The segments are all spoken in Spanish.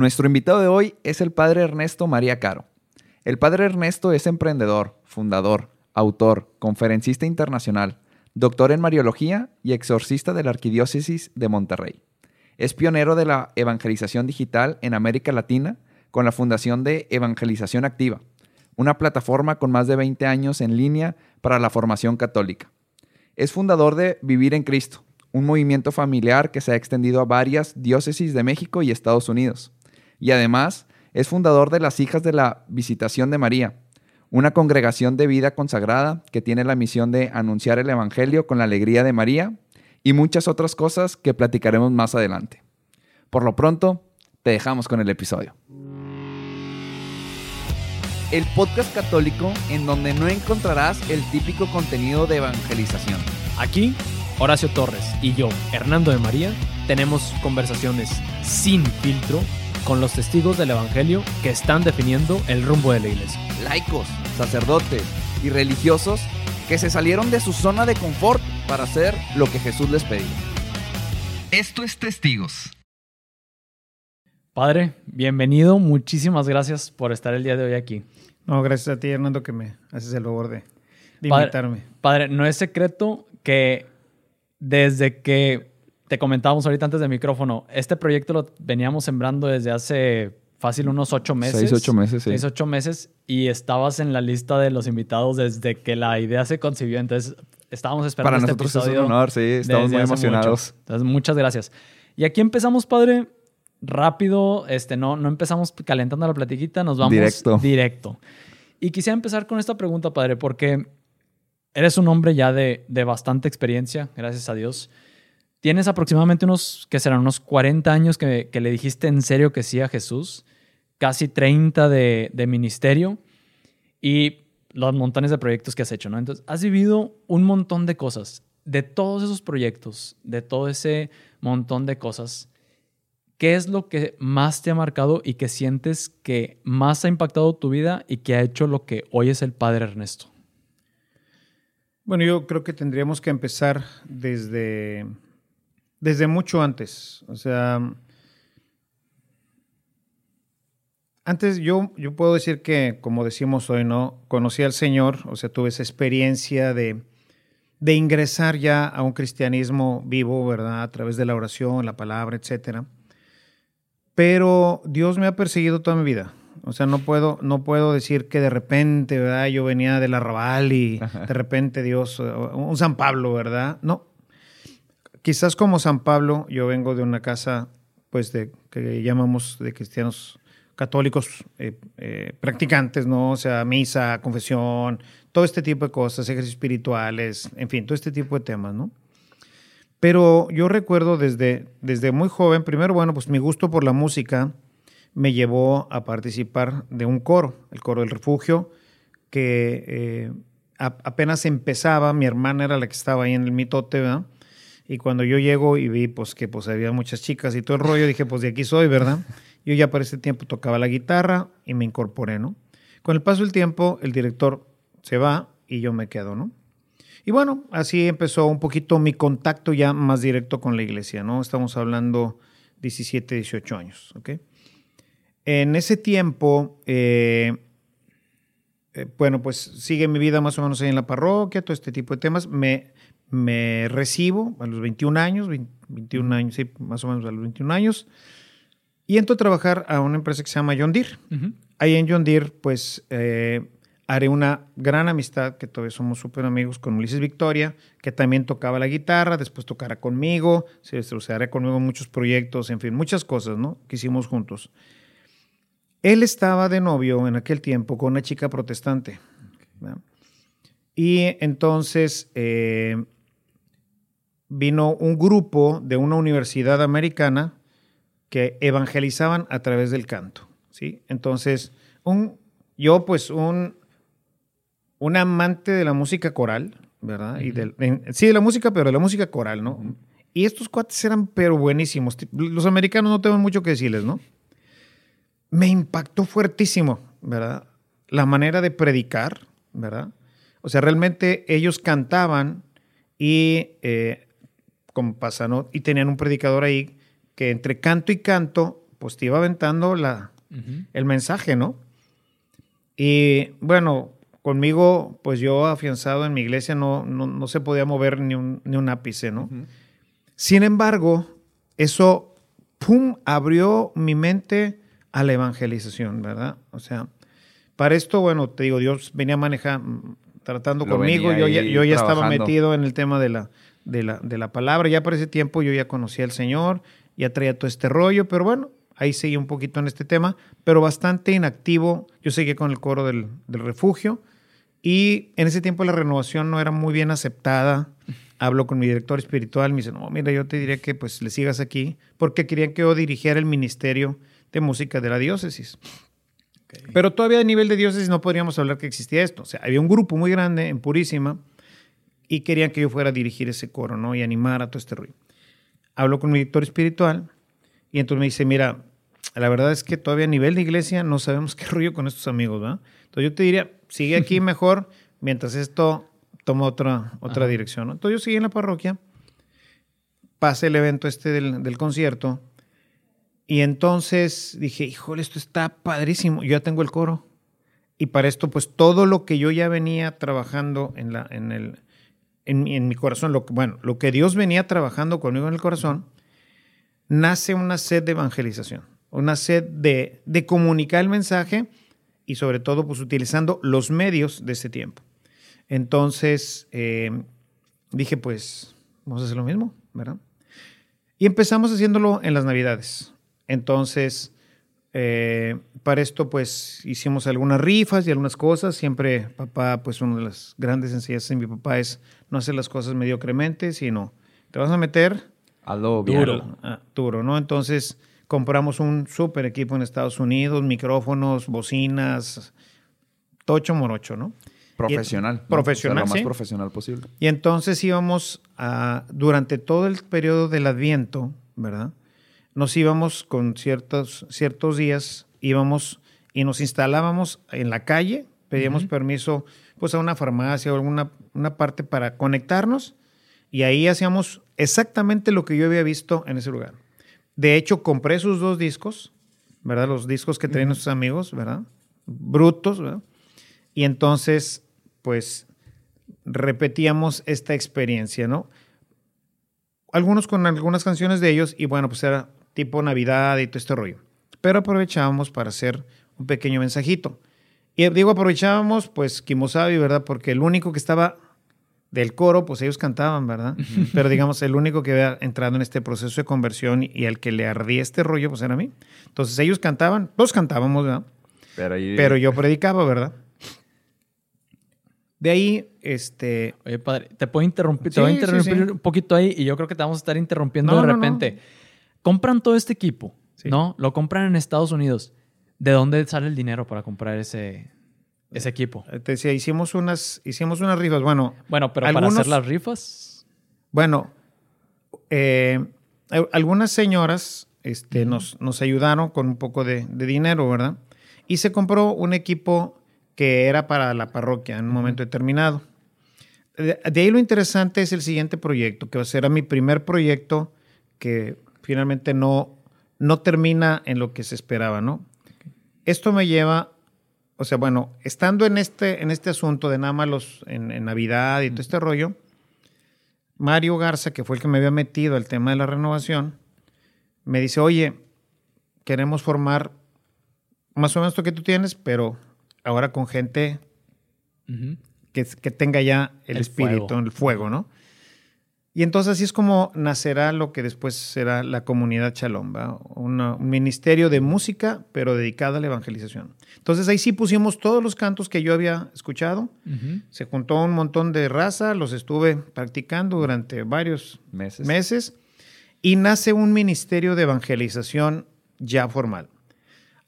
Nuestro invitado de hoy es el padre Ernesto María Caro. El padre Ernesto es emprendedor, fundador, autor, conferencista internacional, doctor en Mariología y exorcista de la Arquidiócesis de Monterrey. Es pionero de la evangelización digital en América Latina con la Fundación de Evangelización Activa, una plataforma con más de 20 años en línea para la formación católica. Es fundador de Vivir en Cristo, un movimiento familiar que se ha extendido a varias diócesis de México y Estados Unidos. Y además es fundador de las Hijas de la Visitación de María, una congregación de vida consagrada que tiene la misión de anunciar el Evangelio con la alegría de María y muchas otras cosas que platicaremos más adelante. Por lo pronto, te dejamos con el episodio. El podcast católico en donde no encontrarás el típico contenido de evangelización. Aquí, Horacio Torres y yo, Hernando de María, tenemos conversaciones sin filtro con los testigos del Evangelio que están definiendo el rumbo de la iglesia. Laicos, sacerdotes y religiosos que se salieron de su zona de confort para hacer lo que Jesús les pedía. Esto es Testigos. Padre, bienvenido. Muchísimas gracias por estar el día de hoy aquí. No, gracias a ti, Hernando, que me haces el favor de, de invitarme. Padre, no es secreto que desde que te comentábamos ahorita antes del micrófono, este proyecto lo veníamos sembrando desde hace fácil unos ocho meses. Seis, ocho meses, sí. Seis, ocho meses y estabas en la lista de los invitados desde que la idea se concibió. Entonces, estábamos esperando Para este nosotros episodio. es un honor, sí, estamos muy emocionados. Entonces, muchas gracias. Y aquí empezamos, padre, rápido. Este, no, no empezamos calentando la platiquita, nos vamos Directo. directo. Y quisiera empezar con esta pregunta, padre, porque eres un hombre ya de, de bastante experiencia, gracias a Dios. Tienes aproximadamente unos, que serán unos 40 años que, que le dijiste en serio que sí a Jesús, casi 30 de, de ministerio y los montones de proyectos que has hecho, ¿no? Entonces, has vivido un montón de cosas. De todos esos proyectos, de todo ese montón de cosas, ¿qué es lo que más te ha marcado y que sientes que más ha impactado tu vida y que ha hecho lo que hoy es el Padre Ernesto? Bueno, yo creo que tendríamos que empezar desde, desde mucho antes. O sea, antes yo, yo puedo decir que, como decimos hoy, ¿no? Conocí al Señor, o sea, tuve esa experiencia de, de ingresar ya a un cristianismo vivo, ¿verdad? A través de la oración, la palabra, etcétera. Pero Dios me ha perseguido toda mi vida. O sea, no puedo, no puedo decir que de repente, ¿verdad? Yo venía del arrabal y de repente Dios, un San Pablo, ¿verdad? No. Quizás como San Pablo, yo vengo de una casa, pues, de que llamamos de cristianos católicos eh, eh, practicantes, ¿no? O sea, misa, confesión, todo este tipo de cosas, ejercicios espirituales, en fin, todo este tipo de temas, ¿no? Pero yo recuerdo desde, desde muy joven, primero, bueno, pues mi gusto por la música me llevó a participar de un coro, el coro del refugio, que eh, apenas empezaba, mi hermana era la que estaba ahí en el mitote, ¿verdad? Y cuando yo llego y vi pues que pues había muchas chicas y todo el rollo, dije pues de aquí soy, ¿verdad? Yo ya para ese tiempo tocaba la guitarra y me incorporé, ¿no? Con el paso del tiempo, el director se va y yo me quedo, ¿no? Y bueno, así empezó un poquito mi contacto ya más directo con la iglesia, ¿no? Estamos hablando 17, 18 años, ¿ok? En ese tiempo, eh, eh, bueno, pues sigue mi vida más o menos ahí en la parroquia, todo este tipo de temas. Me, me recibo a los 21 años, 20 21 años, sí, más o menos a los 21 años, y entro a trabajar a una empresa que se llama John Deere. Ahí en John Deere, pues eh, haré una gran amistad, que todavía somos súper amigos, con Ulises Victoria, que también tocaba la guitarra, después tocará conmigo, se hará conmigo en muchos proyectos, en fin, muchas cosas, ¿no? Que hicimos juntos. Él estaba de novio en aquel tiempo con una chica protestante. Y entonces eh, vino un grupo de una universidad americana que evangelizaban a través del canto. ¿sí? Entonces, un, yo pues un, un amante de la música coral, ¿verdad? y en- sí, de la música, pero de la música coral, ¿no? Y estos cuates eran pero buenísimos. Los americanos no tengo mucho que decirles, ¿no? me impactó fuertísimo, ¿verdad? La manera de predicar, ¿verdad? O sea, realmente ellos cantaban y, eh, como pasa, ¿no? Y tenían un predicador ahí que entre canto y canto pues te iba aventando la, el mensaje, ¿no? Y bueno, conmigo, pues yo afianzado en mi iglesia no, no, no se podía mover ni un, ni un ápice, ¿no? Sin embargo, eso, ¡pum!, abrió mi mente a la evangelización, ¿verdad? O sea, para esto, bueno, te digo, Dios venía manejando, tratando Lo conmigo, yo ya, yo ya estaba metido en el tema de la, de, la, de la palabra, ya por ese tiempo yo ya conocía al Señor, ya traía todo este rollo, pero bueno, ahí seguí un poquito en este tema, pero bastante inactivo, yo seguí con el coro del, del refugio, y en ese tiempo la renovación no era muy bien aceptada. Hablo con mi director espiritual, me dice, no, mira, yo te diría que pues le sigas aquí, porque querían que yo dirigiera el ministerio de música de la diócesis. Pero todavía a nivel de diócesis no podríamos hablar que existía esto. O sea, había un grupo muy grande en Purísima y querían que yo fuera a dirigir ese coro, ¿no? Y animar a todo este rollo. Hablo con mi director espiritual y entonces me dice, mira, la verdad es que todavía a nivel de iglesia no sabemos qué rollo con estos amigos, ¿verdad? Entonces yo te diría, sigue aquí mejor mientras esto toma otra, otra Ajá. dirección, ¿no? Entonces yo seguí en la parroquia, pasé el evento este del, del concierto y entonces dije, híjole, esto está padrísimo, yo ya tengo el coro. Y para esto, pues todo lo que yo ya venía trabajando en, la, en, el, en, en mi corazón, lo bueno, lo que Dios venía trabajando conmigo en el corazón, nace una sed de evangelización, una sed de, de comunicar el mensaje y sobre todo pues utilizando los medios de ese tiempo. Entonces eh, dije pues vamos a hacer lo mismo, ¿verdad? Y empezamos haciéndolo en las navidades. Entonces eh, para esto pues hicimos algunas rifas y algunas cosas. Siempre papá pues una de las grandes enseñanzas de mi papá es no hacer las cosas mediocremente, sino te vas a meter. Duro. Ah, duro, ¿no? Entonces compramos un super equipo en Estados Unidos, micrófonos, bocinas, tocho morocho, ¿no? Profesional. ¿no? Profesional, O sea, lo más sí. profesional posible. Y entonces íbamos a, durante todo el periodo del Adviento, ¿verdad? Nos íbamos con ciertos, ciertos días, íbamos y nos instalábamos en la calle, pedíamos permiso pues a una farmacia o alguna una parte para conectarnos y ahí hacíamos exactamente lo que yo había visto en ese lugar. De hecho, compré sus dos discos, ¿verdad? Los discos que traen nuestros amigos, ¿verdad? Brutos, ¿verdad? Y entonces, pues, repetíamos esta experiencia, ¿no? Algunos con algunas canciones de ellos y bueno, pues era tipo Navidad y todo este rollo. Pero aprovechábamos para hacer un pequeño mensajito. Y digo aprovechábamos, pues, Kimosabi, ¿verdad? Porque el único que estaba del coro, pues ellos cantaban, ¿verdad? Pero digamos, el único que había entrado en este proceso de conversión y al que le ardía este rollo, pues era a mí. Entonces ellos cantaban, todos cantábamos, ¿verdad? Pero ahí. Pero yo predicaba, ¿verdad? De ahí, este, Oye, padre, te puedo interrumpir, te Sí, voy a sí, interrumpir sí. un poquito ahí y yo creo que te vamos a estar interrumpiendo No, de no, no. Compran todo este equipo, Sí. ¿no? Lo compran en Estados Unidos. ¿De dónde sale el dinero para comprar ese, ese equipo? te decía, hicimos unas, hicimos unas rifas. Bueno, Bueno, pero para hacer las rifas. Bueno, eh, al- algunas señoras este, nos, nos ayudaron con un poco de, de dinero, ¿verdad? Y se compró un equipo que era para la parroquia en un momento determinado. De, de ahí lo interesante es el siguiente proyecto, que va a ser mi primer proyecto que finalmente no, no termina en lo que se esperaba, ¿no? Esto me lleva, o sea, bueno, estando en este, en este asunto de nada más los, en, en Navidad y todo este rollo, Mario Garza, que fue el que me había metido al tema de la renovación, me dice, oye, queremos formar más o menos esto que tú tienes, pero ahora con gente que, que tenga ya el, El espíritu, fuego. el fuego, ¿no? Y entonces así es como nacerá lo que después será la comunidad. Una- un ministerio de música, pero dedicada a la evangelización. Entonces ahí sí pusimos todos los cantos que yo había escuchado. Ujú. Se juntó un montón de raza, los estuve practicando durante varios Meses. meses y nace un ministerio de evangelización ya formal.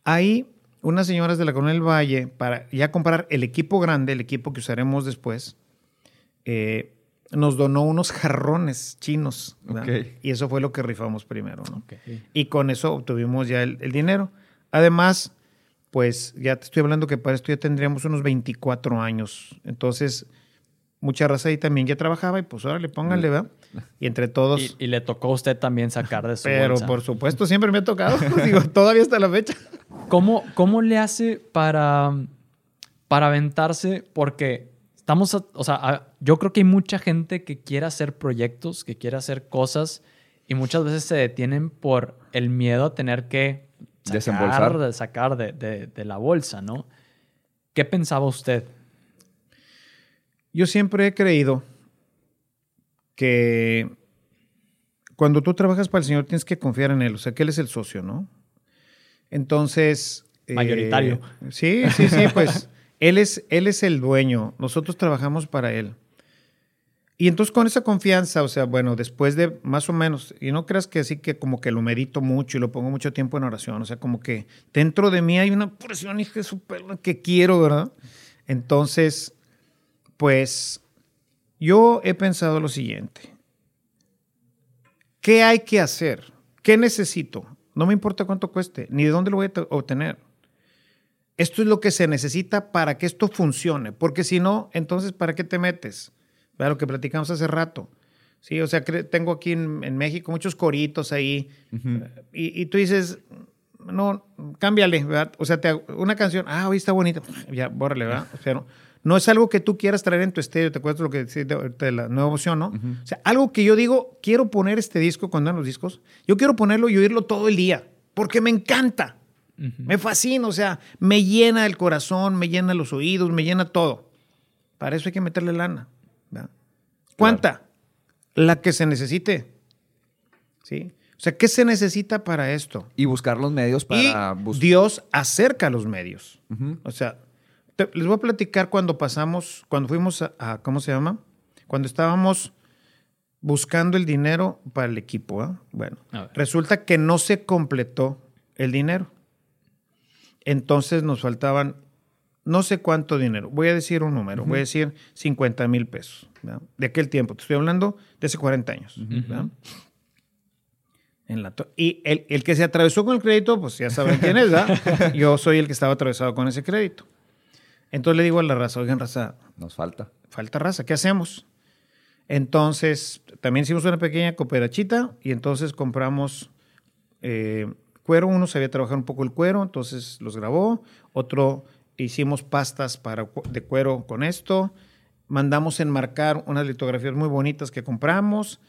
Ahí unas señoras de la Coronel Valle, para ya comprar el equipo grande, el equipo que usaremos después, eh, nos donó unos jarrones chinos. ¿verdad? Ok. Y eso fue lo que rifamos primero. ¿no? Y con eso obtuvimos ya el, el dinero. Además, pues ya te estoy hablando que para esto ya tendríamos unos 24 años. Entonces, mucha raza ahí también ya trabajaba y pues órale, pónganle, ¿verdad? Y entre todos. Y, y le tocó a usted también sacar de su pero bolsa. por supuesto, siempre me ha tocado. Digo, todavía hasta la fecha. ¿Cómo, ¿Cómo le hace para, para aventarse? Porque estamos, a- o sea, a- yo creo que hay mucha gente que quiere hacer proyectos, que quiere hacer cosas y muchas veces se detienen por el miedo a tener que sacar, Desembolsar. de, sacar de, de- de la bolsa, ¿no? ¿Qué pensaba usted? Yo siempre he creído que cuando tú trabajas para el Señor tienes que confiar en Él, o sea, que Él es el socio, ¿no? Entonces... eh, Mayoritario. sí, sí, sí, pues él es, él es el dueño, nosotros trabajamos para Él. Y entonces con esa confianza, o sea, bueno, después de más o menos, y no creas que así que como que lo medito mucho y lo pongo mucho tiempo en oración, o sea, como que dentro de mí hay una presión hija de su perra, que quiero, ¿verdad? Entonces, pues yo he pensado lo siguiente. ¿Qué hay que hacer? ¿Qué necesito? No me importa cuánto cueste, ni de dónde lo voy a te- obtener. Esto es lo que se necesita para que esto funcione, porque si no, entonces, ¿para qué te metes? Vea lo que platicamos hace rato. Sí, o sea, tengo aquí en, en México muchos coritos ahí, y, y tú dices, no, cámbiale, ¿verdad? O sea, te, hago una canción, ah, hoy está bonita, ya, bórrale, ¿verdad? O sea, no, no es algo que tú quieras traer en tu estéreo, te acuerdas lo que decía de, de la nueva opción, ¿no? O sea, algo que yo digo, quiero poner este disco cuando dan los discos, yo quiero ponerlo y oírlo todo el día, porque me encanta, me fascina, o sea, me llena el corazón, me llena los oídos, me llena todo. Para eso hay que meterle lana. ¿Verdad? ¿Cuánta? La que se necesite. ¿Sí? O sea, ¿qué se necesita para esto? Y buscar los medios para y Dios acerca los medios. O sea, te- les voy a platicar cuando pasamos, cuando fuimos a, a- ¿cómo se llama? Cuando estábamos buscando el dinero para el equipo. ¿ah? Bueno, resulta que no se completó el dinero. Entonces nos faltaban no sé cuánto dinero. Voy a decir un número. Voy a decir 50 mil pesos. ¿verdad? De aquel tiempo. Te estoy hablando de hace 40 años. En la y el, el que se atravesó con el crédito, pues ya saben quién es, ¿verdad? Yo soy el que estaba atravesado con ese crédito. Entonces le digo a la raza, oigan, raza, Nos falta. falta raza, ¿qué hacemos? Entonces, también hicimos una pequeña cooperachita y entonces compramos eh, cuero. Uno sabía trabajar un poco el cuero, entonces los grabó. Otro hicimos pastas para, de cuero con esto. Mandamos enmarcar unas litografías muy bonitas que compramos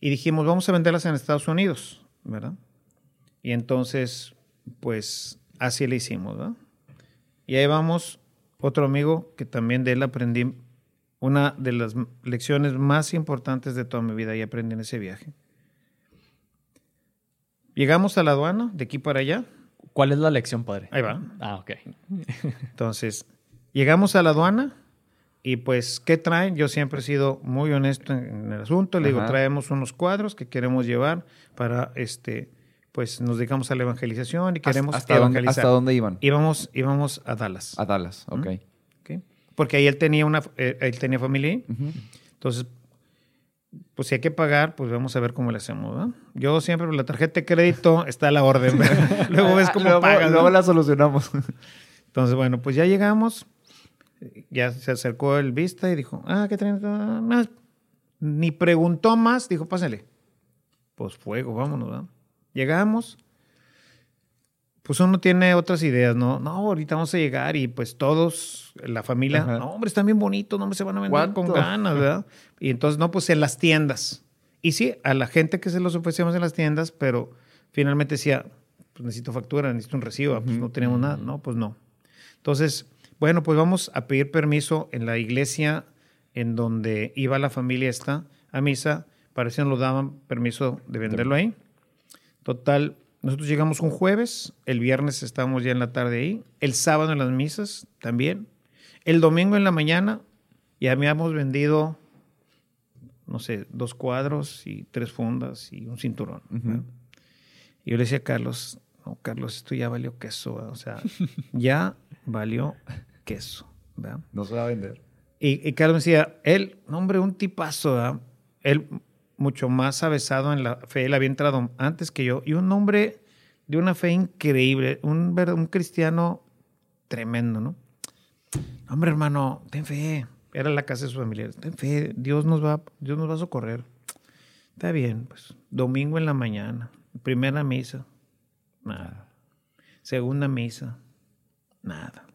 y dijimos, vamos a venderlas en Estados Unidos, ¿verdad? Y entonces, pues así le hicimos, ¿verdad? Y ahí vamos, otro amigo que también de él aprendí una de las lecciones más importantes de toda mi vida y aprendí en ese viaje. Llegamos a la aduana, de aquí para allá. ¿Cuál es la lección, padre? Ahí va. Ah, ok. Entonces, llegamos a la aduana y pues, ¿qué traen? Yo siempre he sido muy honesto en, el asunto. Le digo, traemos unos cuadros que queremos llevar para, este, pues nos dedicamos a la evangelización y queremos ¿Hasta, dónde, evangelizar. ¿Hasta dónde iban? Íbamos, íbamos a Dallas. A Dallas, ok. ¿ok? Porque ahí él tenía, una, eh, él tenía familia. Entonces, pues si hay que pagar, pues vamos a ver cómo le hacemos. ¿no? Yo siempre, la tarjeta de crédito está a la orden. ¿verdad? luego ves cómo luego, pagas. ¿no? luego la solucionamos. Entonces, bueno, pues ya llegamos. Ya se acercó el vista y dijo, ah, ¿qué traen? Ah. Ni preguntó más, dijo, pásale. Pues fuego, vámonos. ¿verdad? Llegamos. Pues uno tiene otras ideas, ¿no? No, ahorita vamos a llegar y pues todos, la familia, Ajá. no, hombre, están bien bonitos, no me se van a vender con ganas, ¿verdad? Y entonces, no, pues en las tiendas. Y sí, a la gente que se los ofrecíamos en las tiendas, pero finalmente decía, pues necesito factura, necesito un recibo, pues no tenemos nada, no, pues no. Entonces, bueno, pues vamos a pedir permiso en la iglesia en donde iba la familia esta a misa, para si nos lo daban permiso de venderlo ahí. Total, nosotros llegamos un jueves, el viernes estábamos ya en la tarde ahí, el sábado en las misas también, el domingo en la mañana ya habíamos vendido, no sé, dos cuadros y tres fundas y un cinturón. Y yo le decía a Carlos, no, Carlos, esto ya valió queso, ¿verdad? o sea, ya valió queso. ¿verdad? No se va a vender. Y, y Carlos me decía, él, no, hombre, un tipazo, ¿verdad? Él mucho más avesado en la fe, él había entrado antes que yo, y un hombre de una fe increíble, un, un cristiano tremendo, ¿no? Hombre, hermano, ten fe. Era la casa de sus familiares. Ten fe, Dios nos va, Dios nos va a socorrer. Está bien, pues. Domingo en la mañana. Primera misa. Nada. Segunda misa. Nada.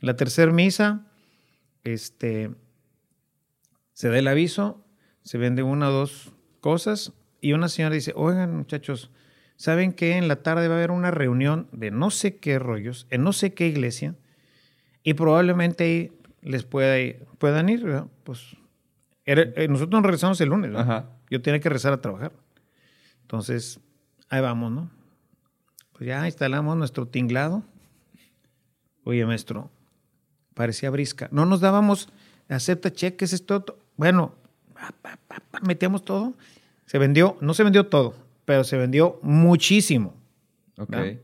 La tercera misa, este, se da el aviso, se vende una o dos cosas y una señora dice, oigan muchachos, ¿saben que en la tarde va a haber una reunión de no sé qué rollos, en no sé qué iglesia? Y probablemente ahí les pueda ir- puedan ir, ¿verdad? Pues era- eh, nosotros nos regresamos el lunes. Yo tenía que regresar a trabajar. Entonces, ahí vamos, ¿no? Pues ya instalamos nuestro tinglado. Oye, maestro, parecía brisca. No nos dábamos, acepta cheques, esto, to- bueno, metíamos todo. Se vendió, no se vendió todo, pero se vendió muchísimo. Ok. ¿verdad?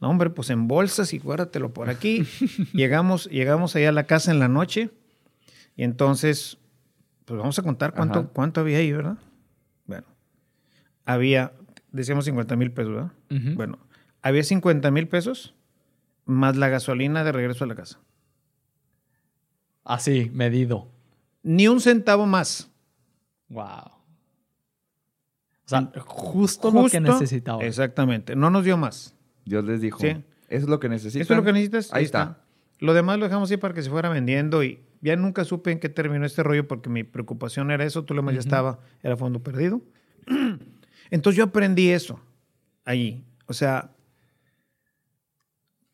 No, hombre, pues en bolsas y guárdatelo por aquí. llegamos, llegamos allá a la casa en la noche y entonces, pues vamos a contar cuánto, Ajá. cuánto había ahí, ¿verdad? Bueno, había, decíamos 50 mil pesos, ¿verdad? Bueno, había 50 mil pesos más la gasolina de regreso a la casa. Así, medido. Ni un centavo más. Wow. O sea, justo, lo que necesitaba. Exactamente. No nos dio más. Dios les dijo, Sí. eso es lo que necesitan. Esto es lo que necesitas. Ahí está. Lo demás lo dejamos ahí para que se fuera vendiendo y ya nunca supe en qué terminó este rollo porque mi preocupación era eso, tú lo demás ya estaba, era fondo perdido. Entonces yo aprendí eso allí. O sea,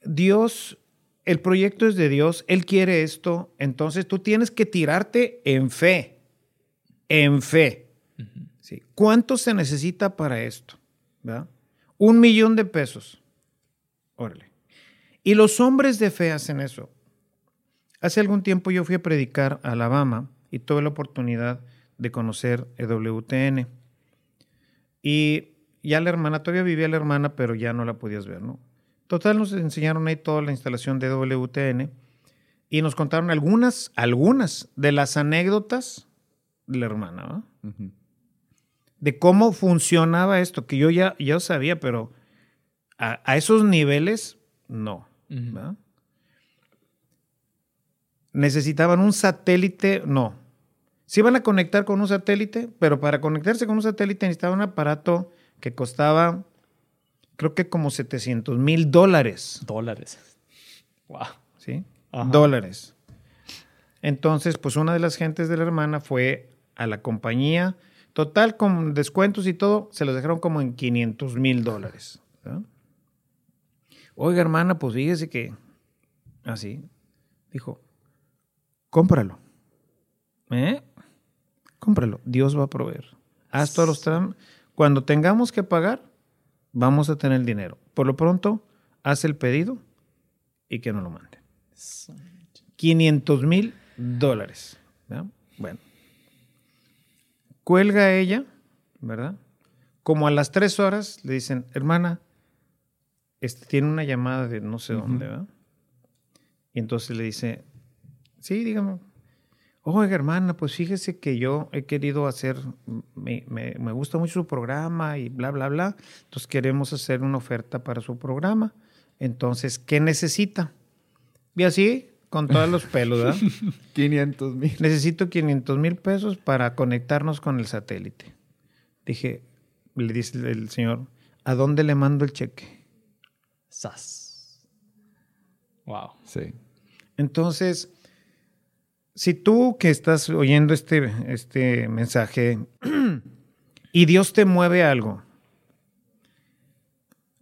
Dios, el proyecto es de Dios, Él quiere esto, entonces tú tienes que tirarte en fe, en fe. Sí. ¿Cuánto se necesita para esto? ¿Verdad? Un millón de pesos. Órale. Y los hombres de fe hacen eso. Hace algún tiempo yo fui a predicar a Alabama y tuve la oportunidad de conocer EWTN. Y ya la hermana, todavía vivía la hermana, pero ya no la podías ver, ¿no? Total, nos enseñaron ahí toda la instalación de WTN y nos contaron algunas, algunas de las anécdotas la hermana, ¿va? Ujú. de cómo funcionaba esto, que yo ya, ya sabía, pero a, a esos niveles, no. ¿verdad? Necesitaban un satélite, no. Se iban a conectar con un satélite, pero para conectarse con un satélite necesitaban un aparato que costaba, creo que como 700 mil dólares. Dólares. Wow. ¿sí? Ajá. Dólares. Entonces, pues una de las gentes de la hermana fue a la compañía, total con descuentos y todo, se los dejaron como en 500 mil dólares. Oiga, hermana, pues fíjese que, así, dijo, cómpralo. ¿Eh? Cómpralo, Dios va a proveer. Haz todos los tram- Cuando tengamos que pagar, vamos a tener el dinero. Por lo pronto, haz el pedido y que nos lo manden. 500 mil dólares. Bueno. Cuelga ella, ¿verdad? Como a las tres horas le dicen, hermana, este, tiene una llamada de no sé dónde, ¿verdad? Y entonces le dice, sí, dígame. Oiga, hermana, pues fíjese que yo he querido hacer, me, me- me gusta mucho su programa y bla, bla, bla. Entonces queremos hacer una oferta para su programa. Entonces, ¿qué necesita? Y así, con todos los pelos, ¿verdad? 500 mil. Necesito 500 mil pesos para conectarnos con el satélite. Dije, le dice el señor, ¿a dónde le mando el cheque? Sas. Wow. Sí. Entonces, si tú que estás oyendo este, este mensaje y Dios te mueve algo,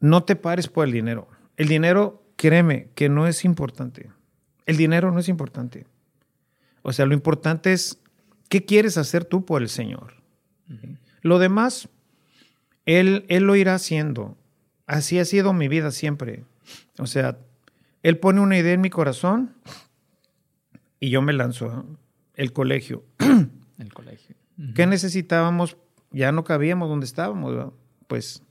no te pares por el dinero. El dinero, créeme, que no es importante. El dinero no es importante. O sea, lo importante es qué quieres hacer tú por el Señor. Lo demás, él, él lo irá haciendo. Así ha sido mi vida siempre. O sea, Él pone una idea en mi corazón y yo me lanzo. El colegio. El colegio. ¿Qué necesitábamos? Ya no cabíamos donde estábamos. ¿verdad? Pues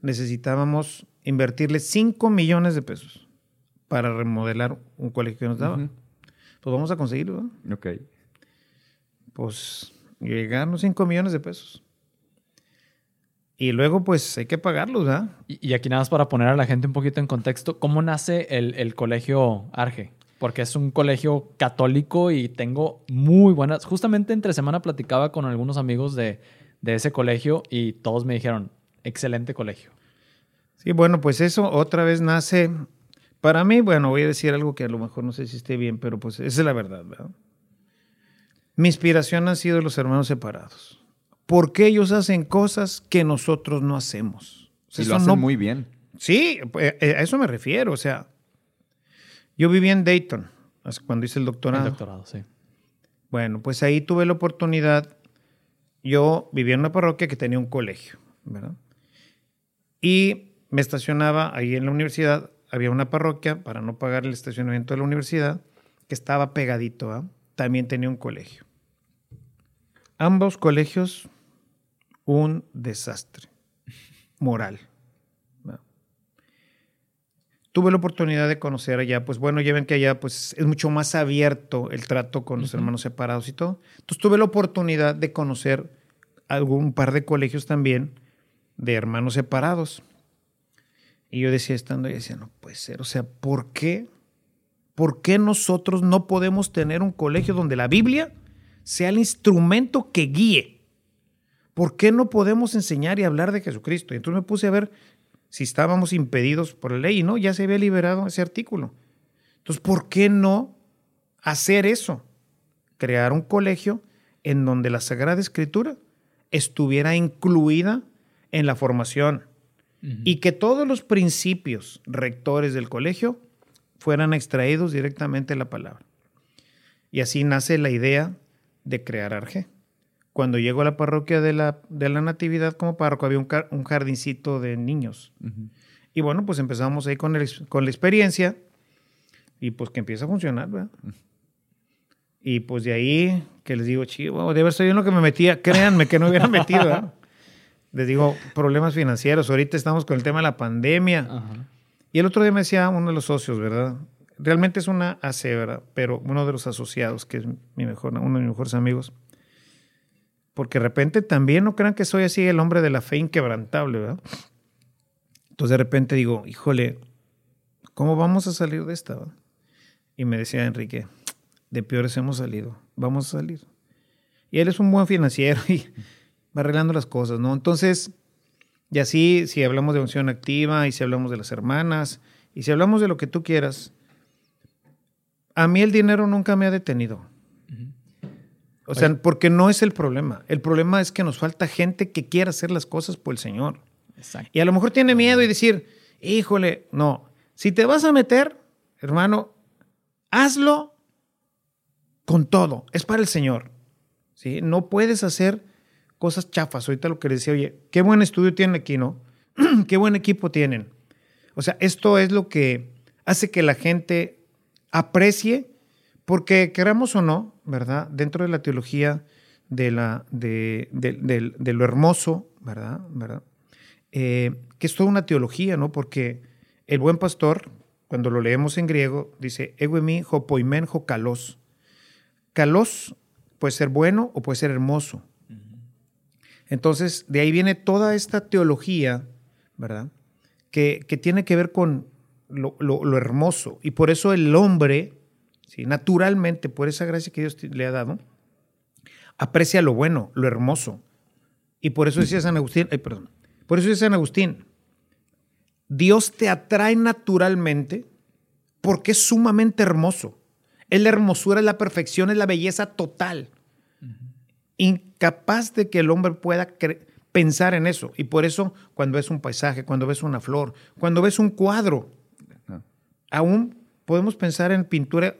necesitábamos invertirle 5 millones de pesos para remodelar un colegio que nos daba. Ujú. Pues vamos a conseguirlo. ¿verdad? Ok. Pues llegaron 5 millones de pesos. Y luego, pues hay que pagarlos, ¿verdad? Y, y aquí nada más para poner a la gente un poquito en contexto, ¿cómo nace el, el colegio Arge? porque es un colegio católico y tengo muy buenas. Justamente entre semana platicaba con algunos amigos de, de ese colegio y todos me dijeron, excelente colegio. Sí, bueno, pues eso otra vez nace. Para mí, bueno, voy a decir algo que a lo mejor no sé si esté bien, pero pues esa es la verdad, ¿verdad? Mi inspiración ha sido los hermanos separados. Porque ellos hacen cosas que nosotros no hacemos. O sea, Y lo hacen no- muy bien. Sí, pues, eh, a eso me refiero. O sea, yo viví en Dayton cuando hice el El doctorado. doctorado, sí. Bueno, pues ahí tuve la oportunidad. Yo vivía en una parroquia que tenía un colegio, ¿verdad? Y me estacionaba ahí en la universidad. Había una parroquia para no pagar el estacionamiento de la universidad que estaba pegadito, ¿ah? También tenía un colegio. Ambos colegios, un desastre moral. Tuve la oportunidad de conocer allá, pues bueno, ya ven que allá pues es mucho más abierto el trato con los hermanos separados y todo. Entonces tuve la oportunidad de conocer algún par de colegios también de hermanos separados. Y yo decía, estando ahí, decía, no puede ser, o sea, ¿por qué? ¿Por qué nosotros no podemos tener un colegio donde la Biblia sea el instrumento que guíe? ¿Por qué no podemos enseñar y hablar de Jesucristo? Y entonces me puse a ver si estábamos impedidos por la ley y no, ya se había liberado ese artículo. Entonces, ¿por qué no hacer eso? Crear un colegio en donde la Sagrada Escritura estuviera incluida en la formación y que todos los principios rectores del colegio fueran extraídos directamente de la palabra. Y así nace la idea de crear Arge. Cuando llego a la parroquia de la, de la Natividad como párroco, había un, un jardincito de niños. Y bueno, pues empezamos ahí con, el- con la experiencia y pues que empieza a funcionar, ¿verdad? Y pues de ahí que les digo, chivo, de haber sabido en lo que me metía, créanme que no hubiera metido, ¿verdad? Les digo, problemas financieros, ahorita estamos con el tema de la pandemia. Ajá. Y el otro día me decía uno de los socios, ¿verdad? Realmente es una AC, ¿verdad? Pero uno de los asociados, que es mi mejor, uno de mis mejores amigos. Porque de repente también no crean que soy así el hombre de la fe inquebrantable, ¿verdad? Entonces de repente digo, híjole, ¿cómo vamos a salir de esta? verdad? Y me decía Enrique, de peores hemos salido, vamos a salir. Y él es un buen financiero y va arreglando las cosas, ¿no? Entonces, y así, si hablamos de unción activa y si hablamos de las hermanas y si hablamos de lo que tú quieras, a mí el dinero nunca me ha detenido. O sea, porque no es el problema. El problema es que nos falta gente que quiera hacer las cosas por el Señor. Exacto. Y a lo mejor tiene miedo y decir, híjole, no, si te vas a meter, hermano, hazlo con todo, es para el Señor. ¿sí? No puedes hacer cosas chafas. Ahorita lo que les decía, oye, qué buen estudio tienen aquí, ¿no? qué buen equipo tienen. O sea, esto es lo que hace que la gente aprecie, porque queramos o no, ¿verdad? Dentro de la teología de, la, de, lo hermoso, ¿verdad? ¿verdad? Eh, que es toda una teología, ¿no? Porque el buen pastor, cuando lo leemos en griego, dice, eguemi hopoimen ho kalos. Kalos puede ser bueno o puede ser hermoso. Entonces, de ahí viene toda esta teología, ¿verdad? Que, que tiene que ver con lo, lo- hermoso. Y por eso el hombre, ¿sí? naturalmente, por esa gracia que Dios le ha dado, aprecia lo bueno, lo hermoso. Y por eso decía San Agustín, ay, perdón, por eso decía San Agustín, Dios te atrae naturalmente porque es sumamente hermoso. Es la hermosura, es la perfección, es la belleza total. Incapaz de que el hombre pueda pensar en eso. Y por eso, cuando ves un paisaje, cuando ves una flor, cuando ves un cuadro, aún podemos pensar en pintura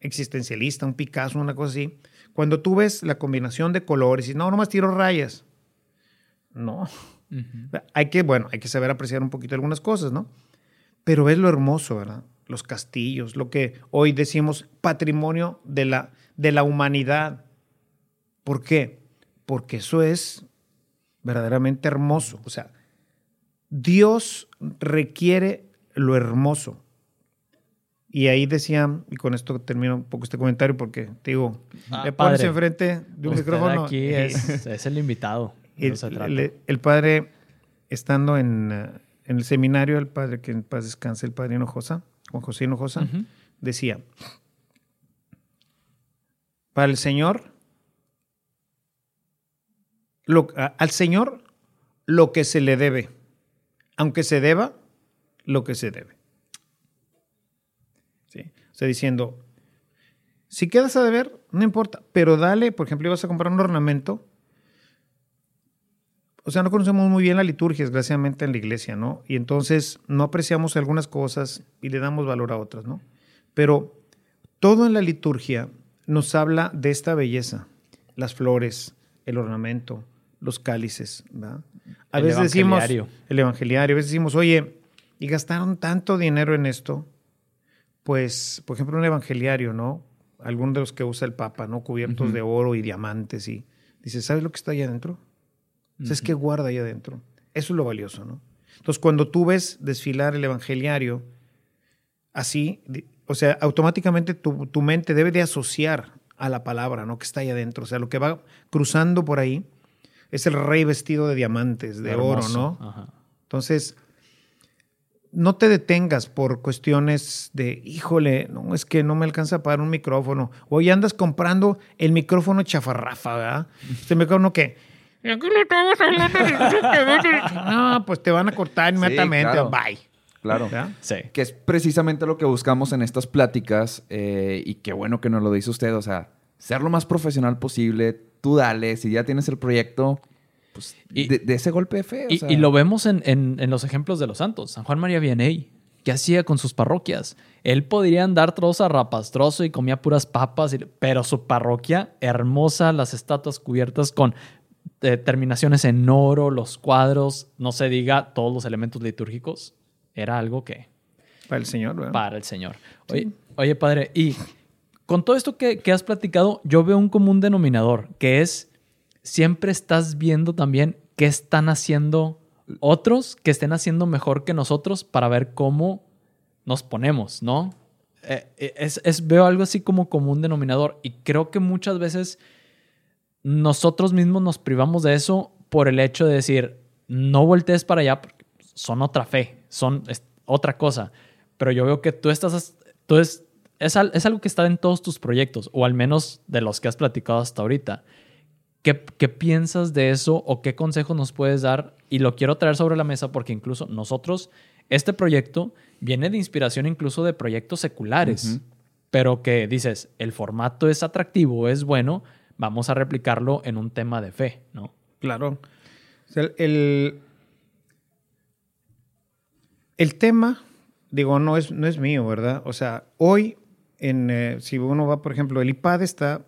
existencialista, un Picasso, una cosa así. Cuando tú ves la combinación de colores y no, nomás tiro rayas. No. Hay que, bueno, hay que saber apreciar un poquito algunas cosas, ¿no? Pero ves lo hermoso, ¿verdad? Los castillos, lo que hoy decimos patrimonio de la, de la humanidad. ¿Por qué? Porque eso es verdaderamente hermoso. O sea, Dios requiere lo hermoso. Y ahí decía, y con esto termino un poco este comentario porque te digo, Ah, le pones padre. enfrente de un micrófono. aquí y- es, es el invitado. el, el- el padre, estando en, en el seminario, el padre que en paz descanse, el padre Hinojosa, Juan José Hinojosa, Ujú. decía, para el Señor, al Señor lo que se le debe, aunque se deba lo que se debe. ¿Sí? O sea, diciendo, si quedas a deber, no importa, pero dale, por ejemplo, ibas a comprar un ornamento. O sea, no conocemos muy bien la liturgia, desgraciadamente, en la iglesia, ¿no? Y entonces no apreciamos algunas cosas y le damos valor a otras, ¿no? Pero todo en la liturgia nos habla de esta belleza, las flores, el ornamento, los cálices, ¿verdad? A El veces decimos, el evangeliario, a veces decimos, oye, y gastaron tanto dinero en esto, pues, por ejemplo, un evangeliario, ¿no? Algunos de los que usa el Papa, ¿no? Cubiertos de oro y diamantes y dice, ¿sabes lo que está ahí adentro? ¿Sabes qué guarda ahí adentro? Eso es lo valioso, ¿no? Entonces, cuando tú ves desfilar el evangeliario así, o sea, automáticamente tu, tu mente debe de asociar a la palabra, ¿no? Que está ahí adentro. O sea, lo que va cruzando por ahí es el rey vestido de diamantes, de oro. ¿no? Ajá. Entonces, no te detengas por cuestiones de, híjole, no, es que no me alcanza a pagar un micrófono. O hoy andas comprando el micrófono chafarrafa, ¿verdad? Este micrófono que... "¿Y aquí le estamos hablando de- No, pues te van a cortar inmediatamente. claro. Bye. Claro. ¿verdad? Sí. Que es precisamente lo que buscamos en estas pláticas eh, y qué bueno que nos lo dice usted, o sea, ser lo más profesional posible, tú dale, si ya tienes el proyecto, pues Y- de, de ese golpe de fe. o Y, sea. y lo vemos en, en- en los ejemplos de los santos. San Juan María Vianney, ¿qué hacía con sus parroquias? Él podría andar trozo a rapastroso y comía puras papas, y- pero su parroquia, hermosa, las estatuas cubiertas con eh, terminaciones en oro, los cuadros, no se diga todos los elementos litúrgicos. Era algo que Para el Señor, ¿verdad? para el Señor. Oye, oye, padre, y con todo esto que, que has platicado, yo veo un común denominador, que es siempre estás viendo también qué están haciendo otros que estén haciendo mejor que nosotros para ver cómo nos ponemos, ¿no? Eh, eh, es, es- veo algo así como común denominador y creo que muchas veces nosotros mismos nos privamos de eso por el hecho de decir, no voltees para allá son otra fe, son otra cosa. Pero yo veo que tú estás, tú es, es, al- es algo que está en todos tus proyectos, o al menos de los que has platicado hasta ahorita. ¿Qué, qué piensas de eso o qué consejos nos puedes dar? Y lo quiero traer sobre la mesa porque incluso nosotros, este proyecto viene de inspiración incluso de proyectos seculares, pero que dices, el formato es atractivo, es bueno, vamos a replicarlo en un tema de fe, ¿no? Claro. O sea, el, el tema, digo, no es, no es mío, ¿verdad? O sea, hoy, en, eh, si uno va, por ejemplo, el IPAD está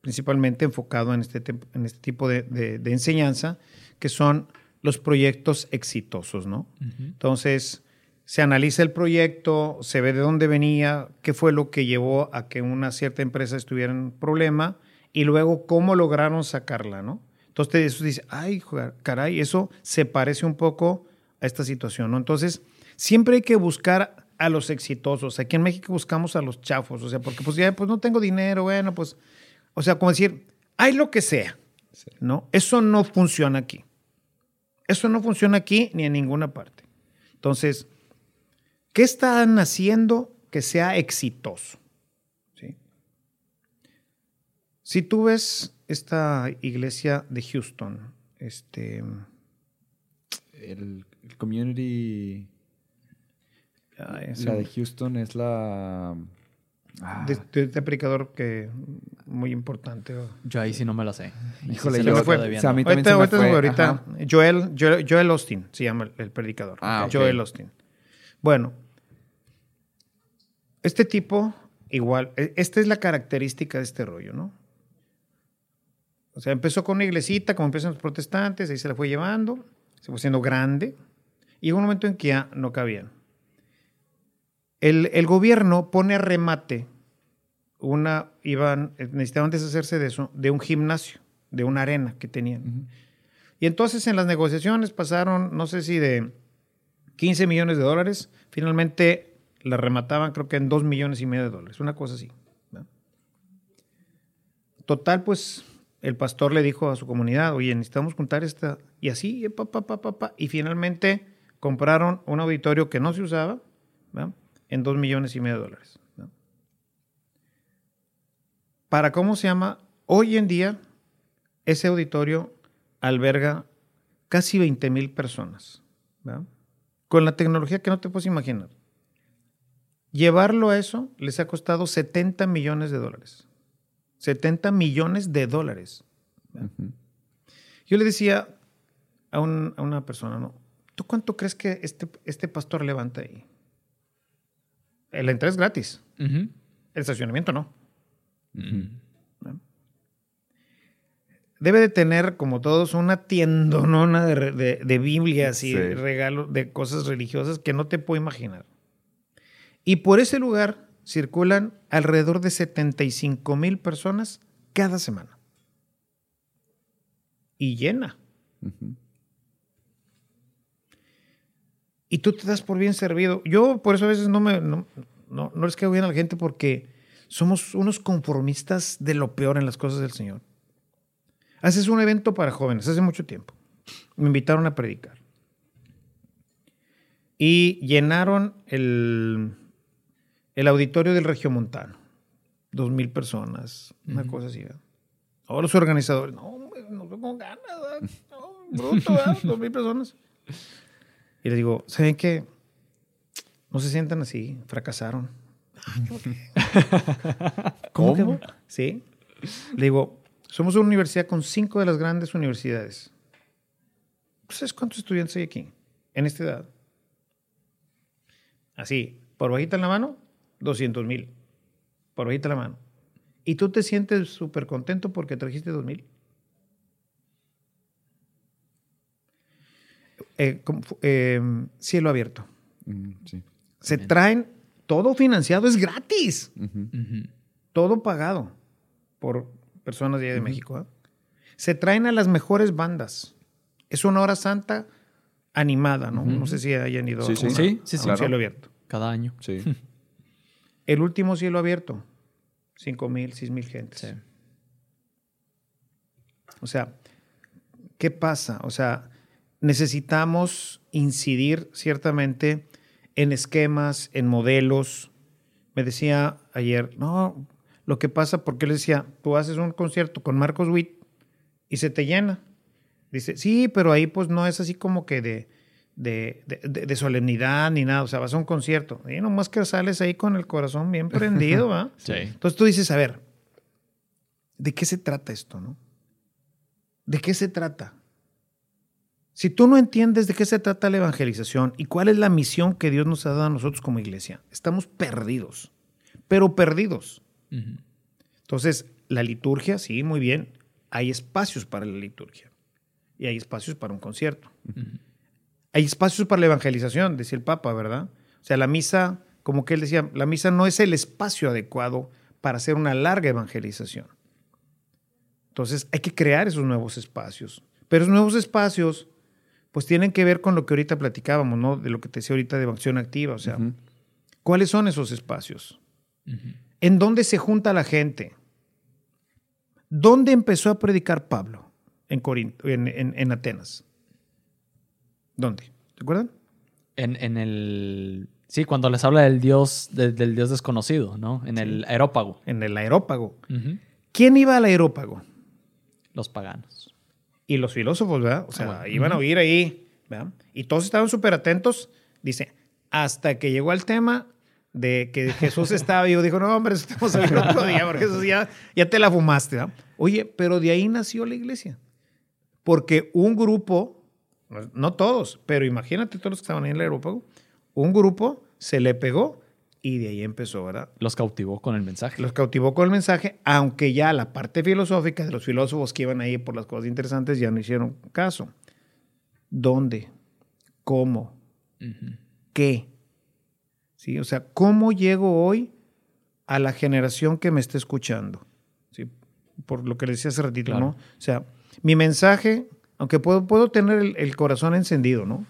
principalmente enfocado en este, en este tipo de, de- de enseñanza, que son los proyectos exitosos, ¿no? Entonces, se analiza el proyecto, se ve de dónde venía, qué fue lo que llevó a que una cierta empresa estuviera en problema y luego cómo lograron sacarla, ¿no? Entonces, eso dice, ay, caray, eso se parece un poco a esta situación, ¿no? Entonces, siempre hay que buscar a los exitosos. Aquí en México buscamos a los chafos, o sea, porque pues ya, pues no tengo dinero, bueno, pues, o sea, como decir, hay lo que sea, ¿no? Eso no funciona aquí. Eso no funciona aquí ni en ninguna parte. Entonces, ¿qué están haciendo que sea exitoso? ¿Sí? Si tú ves esta iglesia de Houston, este, el, el community, ay, la de Houston es la... ah, de, de este predicador que muy importante. Yo ahí sí no me la sé. Sí Híjole, se yo- fue- quedo debiendo. o sea, a mí también Ahorita, se me ahorita, se me- fue, ahorita, ajá. Joel, Joel, Joel Austin se llama el, el predicador. Ah. Joel Austin. Bueno, este tipo, igual, e- esta es la característica de este rollo, ¿no? O sea, empezó con una iglesita, como empiezan los protestantes, ahí se la fue llevando, se fue siendo grande, y llegó un momento en que ya no cabían. El, el gobierno pone a remate una, iban, eh, necesitaban deshacerse de eso, de un gimnasio, de una arena que tenían. ujú. Y entonces en las negociaciones pasaron, no sé si de 15 millones de dólares, finalmente la remataban creo que en 2 millones y medio de dólares, una cosa así. ¿no? Total, pues el pastor le dijo a su comunidad, oye, necesitamos juntar esta, y así, pa, pa, pa, pa, pa, y finalmente compraron un auditorio que no se usaba ¿no? En 2 millones y medio de dólares. ¿no? para cómo se llama, hoy en día ese auditorio alberga casi 20 mil personas, ¿verdad? con la tecnología que no te puedes imaginar. Llevarlo a eso les ha costado 70 millones de dólares. 70 millones de dólares. Yo le decía a, un- a una persona, ¿no? ¿Tú cuánto crees que este, este pastor levanta ahí? La entrada es gratis. El estacionamiento no. Debe de tener, como todos, una tiendonona de, de- de Biblias y Sí. regalos de cosas religiosas que no te puedo imaginar. Y por ese lugar circulan alrededor de 75 mil personas cada semana. Y llena. Ujú. Y tú te das por bien servido. Yo por eso a veces no me no, no, no les quedo bien a la gente porque somos unos conformistas de lo peor en las cosas del Señor. Haces un evento para jóvenes hace mucho tiempo. Me invitaron a predicar. Y llenaron el, el auditorio del Regiomontano. Dos mil personas, una cosa así. ¿verdad? Ahora los organizadores, no, no con ganas. No, bruto. Dos mil personas. Y les digo, ¿saben qué? No se sientan así, fracasaron. ¿Cómo? ¿Cómo? Sí. Le digo, somos una universidad con cinco de las grandes universidades. ¿Sabes cuántos estudiantes hay aquí? En esta edad. Así, por bajita en la mano, 200 mil. Por bajita en la mano. ¿Y tú te sientes súper contento porque trajiste 2 mil? Eh, eh, cielo abierto. Mm, sí. Se traen todo financiado, es gratis. Todo pagado por personas de, allá de México. ¿eh? Se traen a las mejores bandas. Es una hora santa animada, ¿no? No sé si hayan ido Sí, a, sí. una- Sí, sí, a sí. un Claro. cielo abierto. Cada año. Sí. El último cielo abierto, 5 mil, 6 mil gentes. Sí. O sea, ¿qué pasa? O sea, necesitamos incidir ciertamente en esquemas, en modelos. Me decía ayer, no, lo que pasa, porque le decía, tú haces un concierto con Marcos Witt y se te llena. Dice, sí, pero ahí pues no es así como que de, de, de- solemnidad ni nada, o sea, vas a un concierto. Y nomás que sales ahí con el corazón bien prendido, ¿va? Sí. Entonces tú dices, a ver, ¿de qué se trata esto, no? ¿De qué se trata? Si tú no entiendes de qué se trata la evangelización y cuál es la misión que Dios nos ha dado a nosotros como iglesia, estamos perdidos, pero perdidos. Entonces, la liturgia, sí, muy bien, hay espacios para la liturgia y hay espacios para un concierto. Hay espacios para la evangelización, decía el Papa, ¿verdad? O sea, la misa, como que él decía, la misa no es el espacio adecuado para hacer una larga evangelización. Entonces, hay que crear esos nuevos espacios. Pero esos nuevos espacios, pues tienen que ver con lo que ahorita platicábamos, ¿no? De lo que te decía ahorita de acción activa. O sea. ¿cuáles son esos espacios? ¿En dónde se junta la gente? ¿Dónde empezó a predicar Pablo? En, Corinto, en, en- en Atenas. ¿Dónde? ¿Te acuerdan? En, en el. Sí, cuando les habla del dios, de- del dios desconocido, ¿no? En el aerópago. En el aerópago. ¿Quién iba al aerópago? Los paganos. Y los filósofos, ¿verdad? O sea, Ah, bueno. iban a oír ahí, ¿verdad? Y todos estaban súper atentos. Dice, hasta que llegó al tema de que Jesús estaba vivo. Dijo, no, hombre, eso estamos ver otro día, porque Jesús ya, ya te la fumaste, ¿verdad? Oye, pero de ahí nació la iglesia. Porque un grupo, no- todos, pero imagínate todos los que estaban ahí en el aerópago, un grupo se le pegó y de ahí empezó, ¿verdad? Los cautivó con el mensaje. Los cautivó con el mensaje, aunque ya la parte filosófica de los filósofos que iban ahí por las cosas interesantes ya no hicieron caso. ¿Dónde? ¿Cómo? ¿Qué? ¿Sí? O sea, ¿cómo llego hoy a la generación que me está escuchando? ¿Sí? Por lo que le decía hace ratito, Claro. ¿no? O sea, mi mensaje, aunque puedo, puedo tener el, el corazón encendido, ¿no?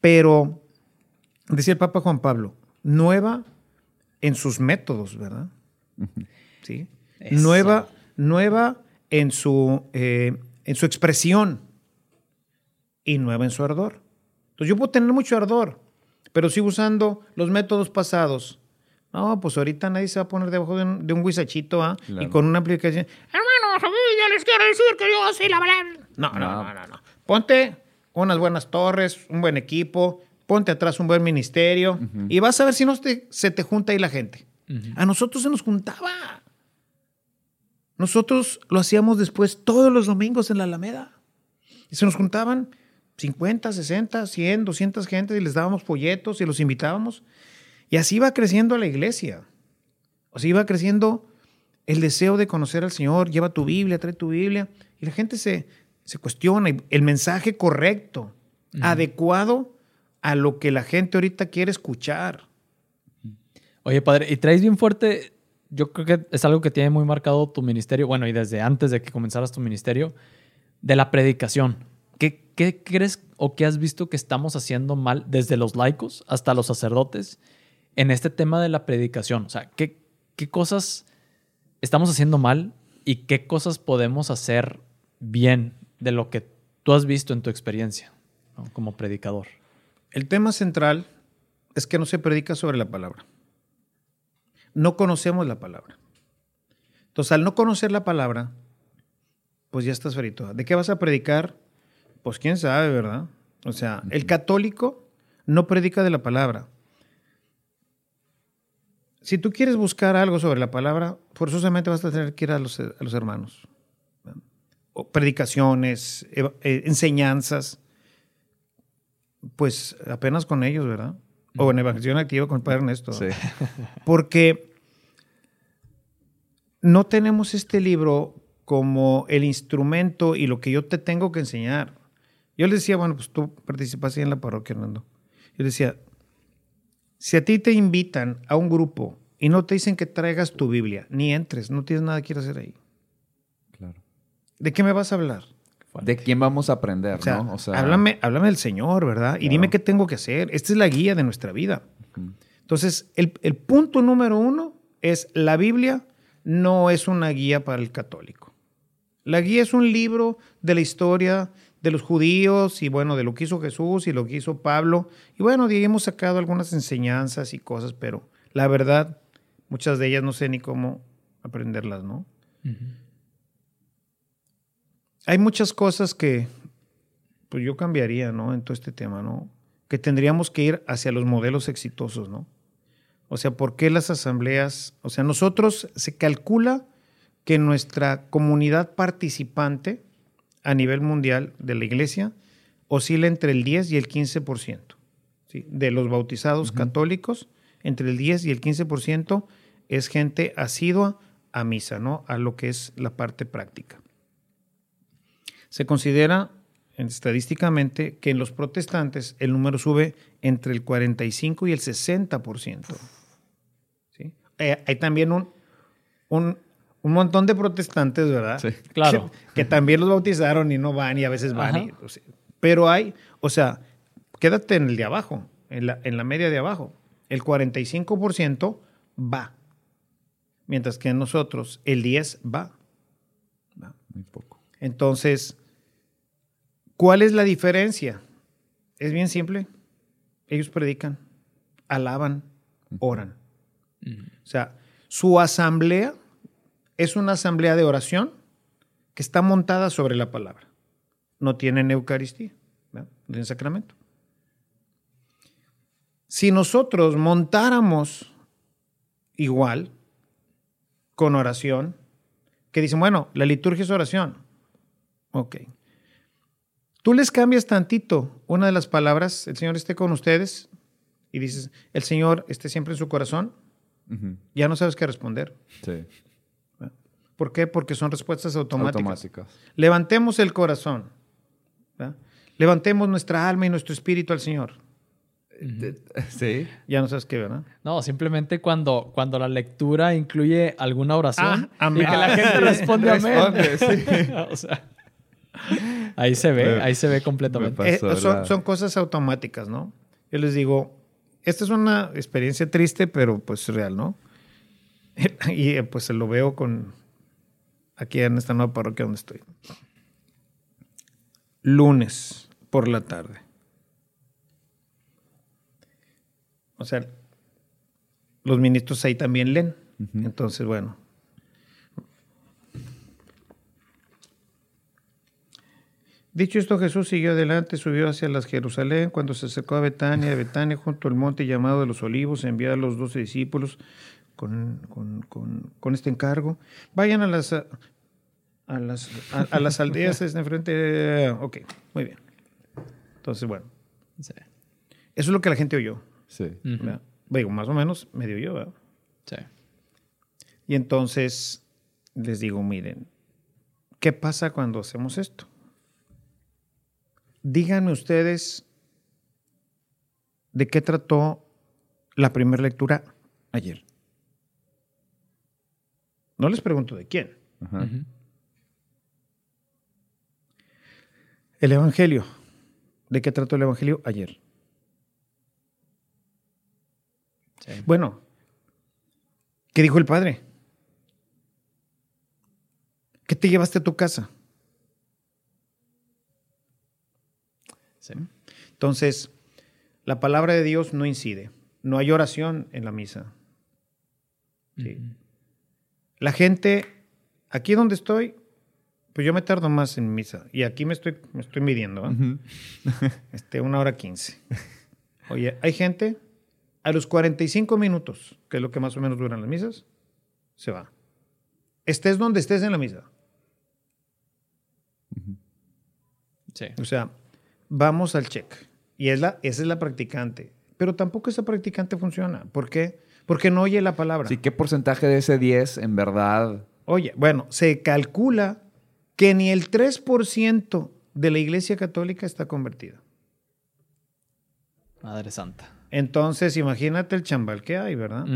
Pero, decía el Papa Juan Pablo, nueva en sus métodos, ¿verdad? ¿Sí? Eso. Nueva, nueva en su, eh, en su expresión y nueva en su ardor. Entonces yo puedo tener mucho ardor, pero sigo usando los métodos pasados No, pues ahorita nadie se va a poner debajo de un, de un guisachito, ¿ah? Claro. Y con una aplicación. Hermanos, yo les quiero decir que yo soy la palabra. No, No. no, no, no. Ponte unas buenas torres, un buen equipo, ponte atrás un buen ministerio y vas a ver si no te- se te junta ahí la gente. A nosotros se nos juntaba. Nosotros lo hacíamos después todos los domingos en la Alameda. Y se nos juntaban 50, 60, 100, 200 gente y les dábamos folletos y los invitábamos. Y así iba creciendo la iglesia. O sea, iba creciendo el deseo de conocer al Señor. Lleva tu Biblia, trae tu Biblia. Y la gente se, se cuestiona. El mensaje correcto, adecuado a lo que la gente ahorita quiere escuchar. Oye, padre, y traes bien fuerte, yo creo que es algo que tiene muy marcado tu ministerio, bueno, y desde antes de que comenzaras tu ministerio, de la predicación. ¿Qué, qué crees o qué has visto que estamos haciendo mal desde los laicos hasta los sacerdotes en este tema de la predicación? O sea, ¿qué, qué cosas estamos haciendo mal y qué cosas podemos hacer bien de lo que tú has visto en tu experiencia como predicador? El tema central es que no se predica sobre la palabra. No conocemos la palabra. Entonces, al no conocer la palabra, pues ya estás frito. ¿De qué vas a predicar? Pues quién sabe, ¿verdad? O sea, el católico no predica de la palabra. Si tú quieres buscar algo sobre la palabra, forzosamente vas a tener que ir a los, a los hermanos. O predicaciones, eh, enseñanzas pues apenas con ellos, ¿verdad? O en evangelización activa con el padre Ernesto. Sí. Porque no tenemos este libro como el instrumento y lo que yo te tengo que enseñar. Yo les decía, bueno, pues tú participas ahí en la parroquia, Hernando. Yo les decía, si a ti te invitan a un grupo y no te dicen que traigas tu Biblia, ni entres, no tienes nada que ir a hacer ahí. Claro. ¿De qué me vas a hablar? ¿De quién vamos a aprender, O sea, no? O sea, háblame, háblame del Señor, ¿verdad? Y Claro. dime qué tengo que hacer. Esta es la guía de nuestra vida. Entonces, el, el punto número uno es la Biblia no es una guía para el católico. La guía es un libro de la historia de los judíos y bueno, de lo que hizo Jesús y lo que hizo Pablo. Y bueno, de ahí hemos sacado algunas enseñanzas y cosas, pero la verdad, muchas de ellas no sé ni cómo aprenderlas, ¿no? Hay muchas cosas que pues yo cambiaría, ¿no? En todo este tema, ¿no? Que tendríamos que ir hacia los modelos exitosos, ¿no? O sea, ¿por qué las asambleas? O sea, nosotros se calcula que nuestra comunidad participante a nivel mundial de la iglesia oscila entre el 10 y el 15%. ¿sí? De los bautizados católicos, entre el 10 y el 15% es gente asidua a misa, ¿no? A lo que es la parte práctica. Se considera estadísticamente que en los protestantes el número sube entre el 45 y el 60%. ¿sí? Eh, hay también un, un, un montón de protestantes, ¿verdad? Sí. Claro. Que, que también los bautizaron y no van y a veces van. Y- o sea, pero hay, o sea, quédate en el de abajo, en la, en la media de abajo. El 45% va. Mientras que nosotros el 10 va. va. Muy poco. Entonces, ¿cuál es la diferencia? Es bien simple. Ellos predican, alaban, oran. O sea, su asamblea es una asamblea de oración que está montada sobre la palabra. No tienen Eucaristía, no tienen sacramento. Si nosotros montáramos igual, con oración, que dicen, bueno, la liturgia es oración. Ok. Tú les cambias tantito una de las palabras, el Señor esté con ustedes, y dices, el Señor esté siempre en su corazón, ya no sabes qué responder. Sí. ¿Por qué? Porque son respuestas automáticas. Automáticas. Levantemos el corazón. ¿verdad? Levantemos nuestra alma y nuestro espíritu al Señor. Sí. Ya no sabes qué, ¿verdad? No, simplemente cuando, cuando la lectura incluye alguna oración Ah, amén. y que la gente responde amén. responde, sí. o sea, ahí se ve, ahí se ve me completamente. Eh, son, la- son cosas automáticas, ¿no? Yo les digo, esta es una experiencia triste, pero pues real, ¿no? y eh, pues lo veo con aquí en esta nueva parroquia donde estoy. Lunes por la tarde. O sea, los ministros ahí también leen. Entonces, bueno. Dicho esto, Jesús siguió adelante, subió hacia las Jerusalén. Cuando se acercó a Betania, de Betania, junto al monte llamado de los Olivos, envió a los doce discípulos con, con- con- con este encargo. Vayan a las, a, las, a, a las aldeas de enfrente. Ok, muy bien. Entonces, bueno, Sí. eso es lo que la gente oyó. Sí. Digo, más o menos medio yo, ¿verdad? Sí. Y entonces les digo, miren, ¿qué pasa cuando hacemos esto? Díganme ustedes de qué trató la primera lectura ayer. No les pregunto de quién. Ajá. El Evangelio. ¿De qué trató el Evangelio ayer? Sí. Bueno, ¿qué dijo el Padre? ¿Qué te llevaste a tu casa? Sí. Entonces, la palabra de Dios no incide. No hay oración en la misa. Sí. La gente, aquí donde estoy, pues yo me tardo más en misa. Y aquí me estoy, me estoy midiendo. Ujú. este, una hora quince. Oye, hay gente, a los 45 minutos, que es lo que más o menos duran las misas, se va. Estés donde estés en la misa. Sí. O sea, vamos al check. Y es la, esa es la practicante. Pero tampoco esa practicante funciona. ¿Por qué? Porque no oye la palabra. Sí, ¿qué porcentaje de ese 10 en verdad? Oye, bueno, se calcula que ni el 3% de la Iglesia Católica está convertida. Madre Santa. Entonces, imagínate el chambal que hay, ¿verdad?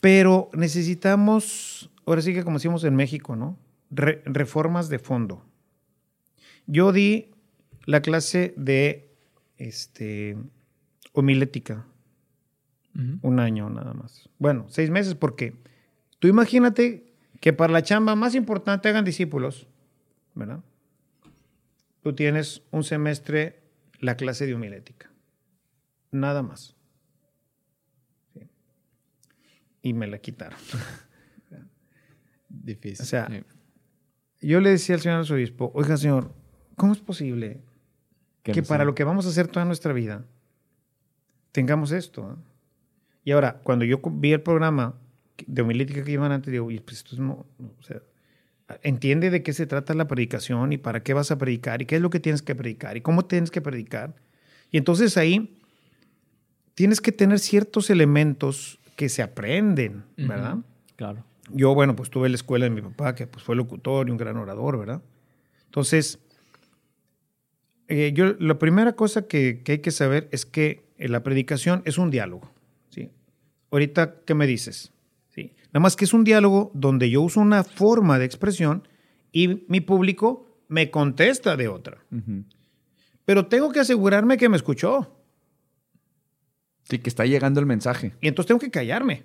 Pero necesitamos, ahora sí que como decimos en México, ¿no? Re- reformas de fondo. Yo di la clase de este, homilética un año nada más. Bueno, seis meses porque tú imagínate que para la chamba más importante hagan discípulos, ¿verdad? Tú tienes un semestre la clase de homilética. Nada más. Sí. Y me la quitaron. Difícil. O sea, Sí. Yo le decía al señor arzobispo, oiga señor, ¿cómo es posible que para lo que vamos a hacer toda nuestra vida tengamos esto? ¿eh? Y ahora, cuando yo vi el programa de homilítica que llevan antes, digo, "Oye, pues esto no, no, o sea, entiende de qué se trata la predicación y para qué vas a predicar y qué es lo que tienes que predicar y cómo tienes que predicar. Y entonces ahí tienes que tener ciertos elementos que se aprenden, ¿verdad? Claro. Yo, bueno, pues tuve la escuela de mi papá, que pues fue locutor y un gran orador, ¿verdad? Entonces, eh, yo, la primera cosa que, que hay que saber es que eh, la predicación es un diálogo, ¿sí? Ahorita, ¿qué me dices? ¿Sí? Nada más que es un diálogo donde yo uso una forma de expresión y mi público me contesta de otra. Pero tengo que asegurarme que me escuchó Sí, que está llegando el mensaje. y entonces tengo que callarme.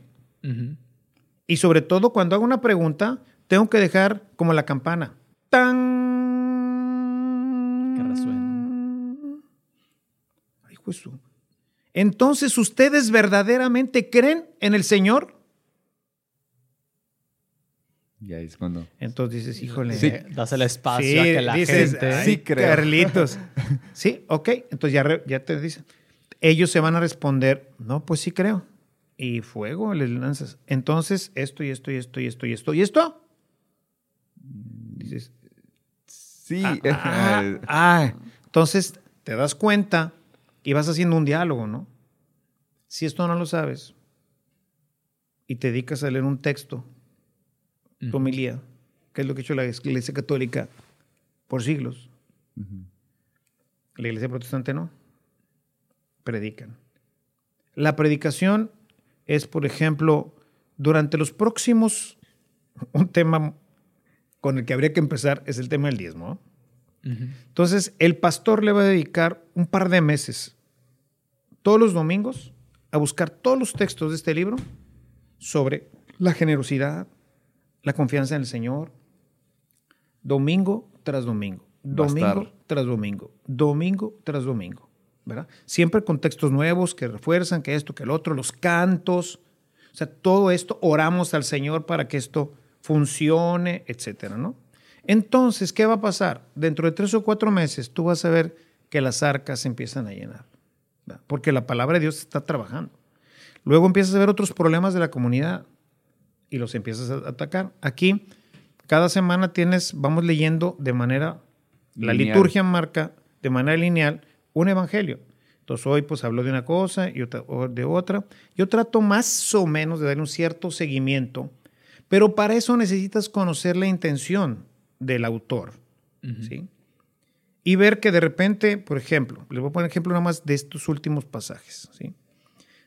Y sobre todo cuando hago una pregunta, tengo que dejar como la campana. ¡Tan! Que resuene. Ay, Jesús. Entonces, ¿ustedes verdaderamente creen en el Señor? Y ahí es cuando. Entonces dices, híjole. Sí. Das el espacio Sí, a que la dices, gente. "Ay, Sí, creo". Carlitos. Sí, ok. Entonces ya, re- ya te dicen. Ellos se van a responder, no, pues sí creo. Y fuego les lanzas. Entonces, esto y esto y esto y esto y esto y esto. Dices, Sí. Ah, eh, ah, entonces te das cuenta y vas haciendo un diálogo, ¿no? Si esto no lo sabes y te dedicas a leer un texto, tu homilía, que es lo que ha hecho la Iglesia Católica por siglos, la Iglesia Protestante no, predican. La predicación es, por ejemplo, durante los próximos, un tema con el que habría que empezar es el tema del diezmo. Entonces, el pastor le va a dedicar un par de meses, todos los domingos, a buscar todos los textos de este libro sobre la generosidad, la confianza en el Señor, domingo tras domingo, domingo tras domingo, domingo tras domingo, ¿verdad? Siempre con textos nuevos que refuerzan que esto, que el otro, los cantos, O sea, todo esto oramos al Señor para que esto funcione, etcétera, ¿no? Entonces, ¿qué va a pasar? Dentro de tres o cuatro meses tú vas a ver que las arcas se empiezan a llenar, ¿verdad? porque la palabra de Dios está trabajando. Luego empiezas a ver otros problemas de la comunidad y los empiezas a atacar. Aquí, cada semana tienes, vamos leyendo de manera, la liturgia marca de manera lineal un evangelio. Entonces hoy pues hablo de una cosa y otra, de otra. Yo trato más o menos de dar un cierto seguimiento, pero para eso necesitas conocer la intención del autor. ¿sí? Y ver que de repente, por ejemplo, les voy a poner ejemplo nada más de estos últimos pasajes. ¿sí?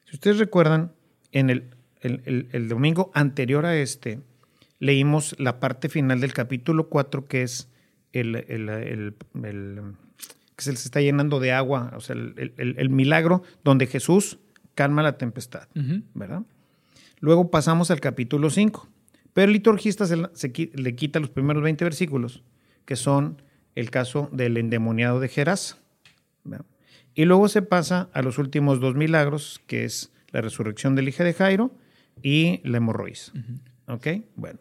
Si ustedes recuerdan, en el, el- el- el domingo anterior a este, leímos la parte final del capítulo 4, que es el, el- que se les está llenando de agua, o sea, el, el- el milagro donde Jesús calma la tempestad. ¿verdad? Luego pasamos al capítulo 5, pero el liturgista se, se le quita los primeros 20 versículos, que son el caso del endemoniado de Geras. Y luego se pasa a los últimos dos milagros, que es la resurrección del hijo de Jairo y la hemorroides. ¿Ok? Bueno.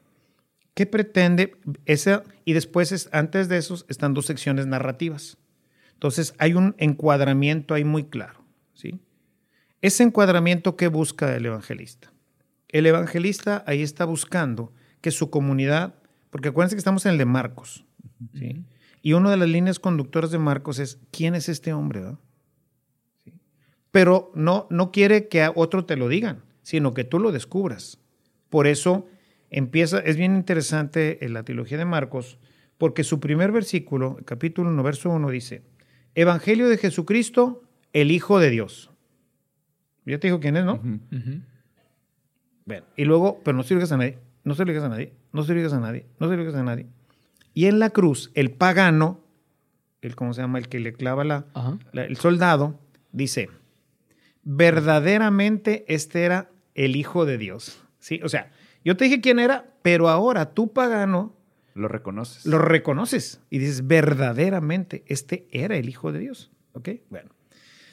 ¿Qué pretende? Esa, y después, es, antes de esos, están dos secciones narrativas. Entonces, hay un encuadramiento ahí muy claro. ¿sí? Ese encuadramiento que busca el evangelista. El evangelista ahí está buscando que su comunidad, porque acuérdense que estamos en el de Marcos, ¿sí? Y una de las líneas conductoras de Marcos es, ¿quién es este hombre? Pero no, no quiere que a otro te lo digan, sino que tú lo descubras. Por eso empieza, es bien interesante en la trilogía de Marcos, porque su primer versículo, capítulo 1, verso 1, dice, Evangelio de Jesucristo, el Hijo de Dios. Ya te dijo quién es, ¿no? Ujú. Bueno, y luego, pero no se lo digas a nadie, no se lo digas a nadie, no se lo digas a nadie, no se lo digas a nadie. Y en la cruz, el pagano, el, ¿cómo se llama? El que le clava la, la- el soldado, dice, verdaderamente este era el Hijo de Dios. ¿Sí? O sea, yo te dije quién era, pero ahora tú pagano Lo reconoces. lo reconoces y dices, verdaderamente este era el Hijo de Dios. ¿Ok? Bueno.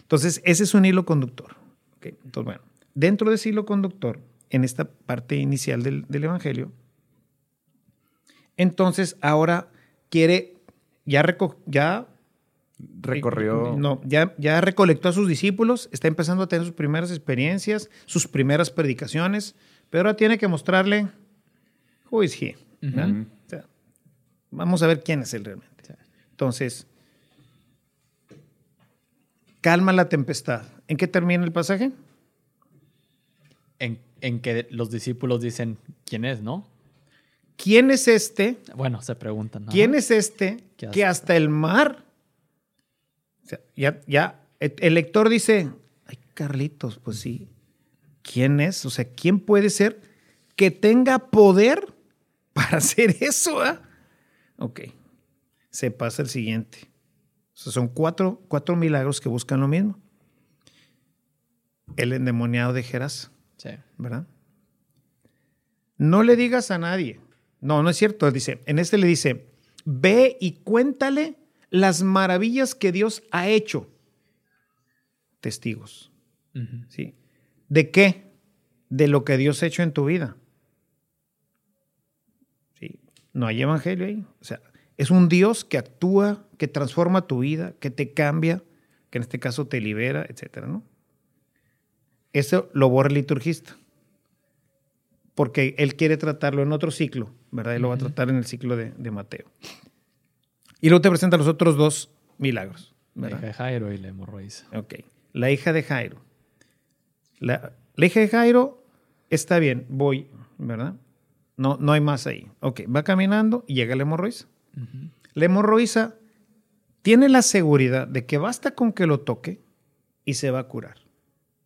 Entonces, ese es un hilo conductor. ¿ok? Entonces, bueno, dentro de ese hilo conductor, en esta parte inicial del, del Evangelio, entonces ahora quiere, ya, reco- ya Recorrió. no, ya, ya recolectó a sus discípulos, está empezando a tener sus primeras experiencias, sus primeras predicaciones, pero ahora tiene que mostrarle who is he. vamos a ver quién es él realmente. Entonces, calma la tempestad. ¿En qué termina el pasaje? En, en que los discípulos dicen quién es, ¿no? ¿Quién es este? Bueno, se preguntan. ¿no? ¿Quién es este Que que hasta el mar? O sea, ya, ya, el lector dice, ay, Carlitos, pues sí. ¿Quién es? O sea, ¿quién puede ser que tenga poder para hacer eso? ah? Ok. Se pasa el siguiente. O sea, son cuatro, cuatro milagros que buscan lo mismo. El endemoniado de Geras. Sí. ¿verdad? No le digas a nadie. No, no es cierto. Dice, en este le dice, ve y cuéntale las maravillas que Dios ha hecho. Testigos. ¿sí? ¿De qué? De lo que Dios ha hecho en tu vida. ¿Sí? No hay evangelio ahí. O sea, es un Dios que actúa, que transforma tu vida, que te cambia, que en este caso te libera, etcétera, ¿no? Eso lo borra el liturgista. Porque él quiere tratarlo en otro ciclo, ¿verdad? Él lo va a tratar en el ciclo de, de Mateo. Y luego te presenta los otros dos milagros, La hija de Jairo y la hemorroides. Ok. La hija de Jairo. La, la hija de Jairo está bien, voy, ¿verdad? No, no hay más ahí. Ok, va caminando y llega la hemorroisa. Ujú. La hemorroisa tiene la seguridad de que basta con que lo toque y se va a curar.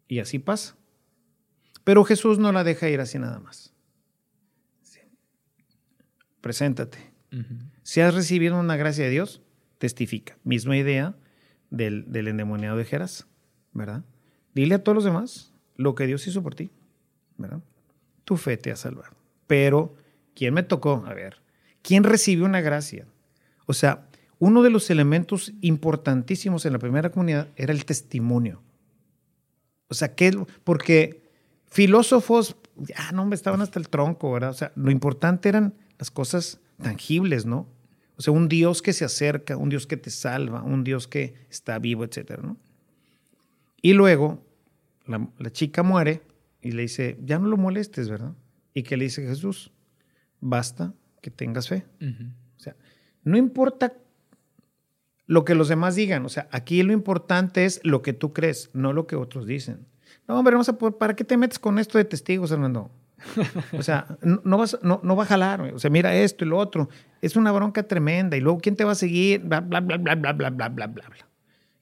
Y así pasa. Pero Jesús no la deja ir así nada más. Sí. Preséntate. Si has recibido una gracia de Dios, testifica. Misma idea del, del endemoniado de Geras, ¿verdad? Dile a todos los demás lo que Dios hizo por ti, ¿verdad? Tu fe te ha salvado. Pero, ¿quién me tocó? A ver, ¿quién recibió una gracia? O sea, uno de los elementos importantísimos en la primera comunidad era el testimonio. O sea, ¿qué? porque filósofos ya no, me estaban hasta el tronco, ¿verdad? O sea, lo importante eran las cosas tangibles, ¿no? O sea, un Dios que se acerca, un Dios que te salva, un Dios que está vivo, etcétera, ¿no? Y luego la, la chica muere y le dice, ya no lo molestes, ¿verdad? Y que le dice Jesús, basta que tengas fe. O sea, no importa lo que los demás digan, o sea, aquí lo importante es lo que tú crees, no lo que otros dicen. No, hombre, vamos a ¿para qué te metes con esto de testigos, Hernando? O sea, no, vas, no, no, va a jalar. O sea, mira esto y lo otro. Es una bronca tremenda. Y luego, ¿quién te va a seguir? Bla, bla, bla, bla, bla, bla, bla, bla, bla.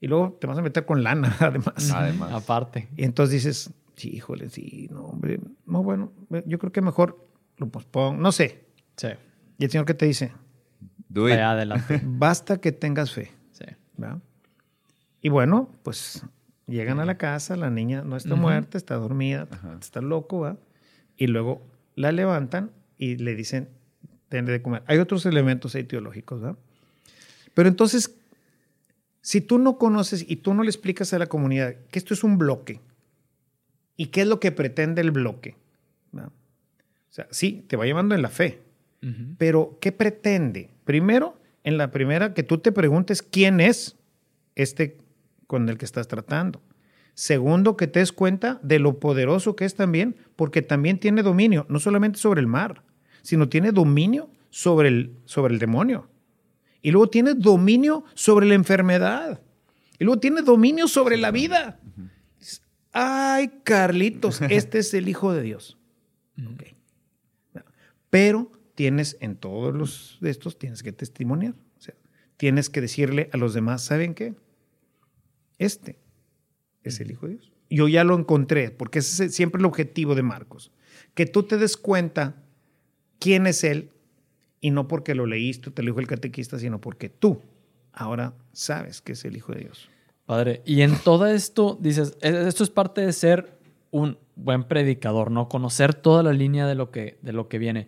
Y luego te vas a meter con lana, además. Además. Aparte. Y entonces dices, sí, híjole, sí, no, hombre. No, bueno, yo creo que mejor lo pospongo. No sé. Sí. ¿Y el Señor qué te dice? Do it. adelante. Basta que tengas fe. Sí. ¿verdad? Y bueno, pues llegan a la casa, la niña no está muerta, está dormida, está loco, ¿va? Y luego la levantan y le dicen, ten de comer. Hay otros elementos ahí teológicos, ¿verdad? Pero entonces, si tú no conoces y tú no le explicas a la comunidad que esto es un bloque y qué es lo que pretende el bloque, ¿verdad? o sea, sí, te va llevando en la fe, Pero ¿qué pretende? Primero, en la primera, que tú te preguntes quién es este con el que estás tratando. Segundo, que te des cuenta de lo poderoso que es también, porque también tiene dominio, no solamente sobre el mar, sino tiene dominio sobre el, sobre el demonio. Y luego tiene dominio sobre la enfermedad. Y luego tiene dominio sobre la vida. Ay, Carlitos, este es el Hijo de Dios. Ok. Pero tienes en todos los de estos, tienes que testimoniar. O sea, tienes que decirle a los demás, ¿saben qué? Este es el Hijo de Dios. Yo ya lo encontré, porque ese es siempre el objetivo de Marcos. Que tú te des cuenta quién es Él, y no porque lo leíste, te lo dijo el catequista, sino porque tú ahora sabes que es el Hijo de Dios. Padre, y en todo esto, dices, e- esto es parte de ser un buen predicador, ¿no? Conocer toda la línea de lo que, de lo que viene.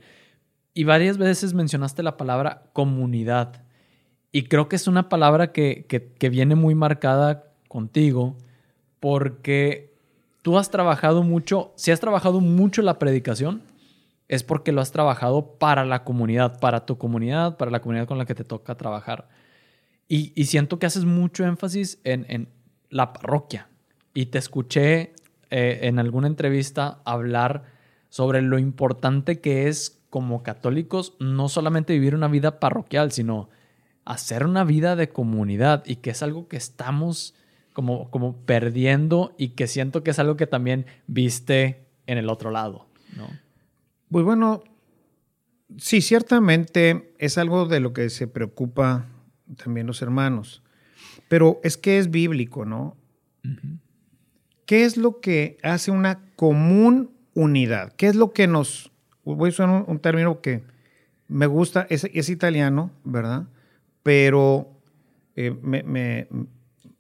Y varias veces mencionaste la palabra comunidad. Y creo que es una palabra que, que, viene muy marcada contigo porque tú has trabajado mucho, si has trabajado mucho la predicación, es porque lo has trabajado para la comunidad, para tu comunidad, para la comunidad con la que te toca trabajar. Y, y siento que haces mucho énfasis en, en la parroquia. Y te escuché eh, en alguna entrevista hablar sobre lo importante que es como católicos no solamente vivir una vida parroquial, sino hacer una vida de comunidad y que es algo que estamos como, como perdiendo y que siento que es algo que también viste en el otro lado, ¿no? Pues bueno, sí, ciertamente es algo de lo que se preocupa también los hermanos, pero es que es bíblico, ¿no? ¿Qué es lo que hace una común unidad? ¿Qué es lo que nos... Voy a usar un, un término que me gusta, es, es italiano, ¿verdad? Pero eh, me, me-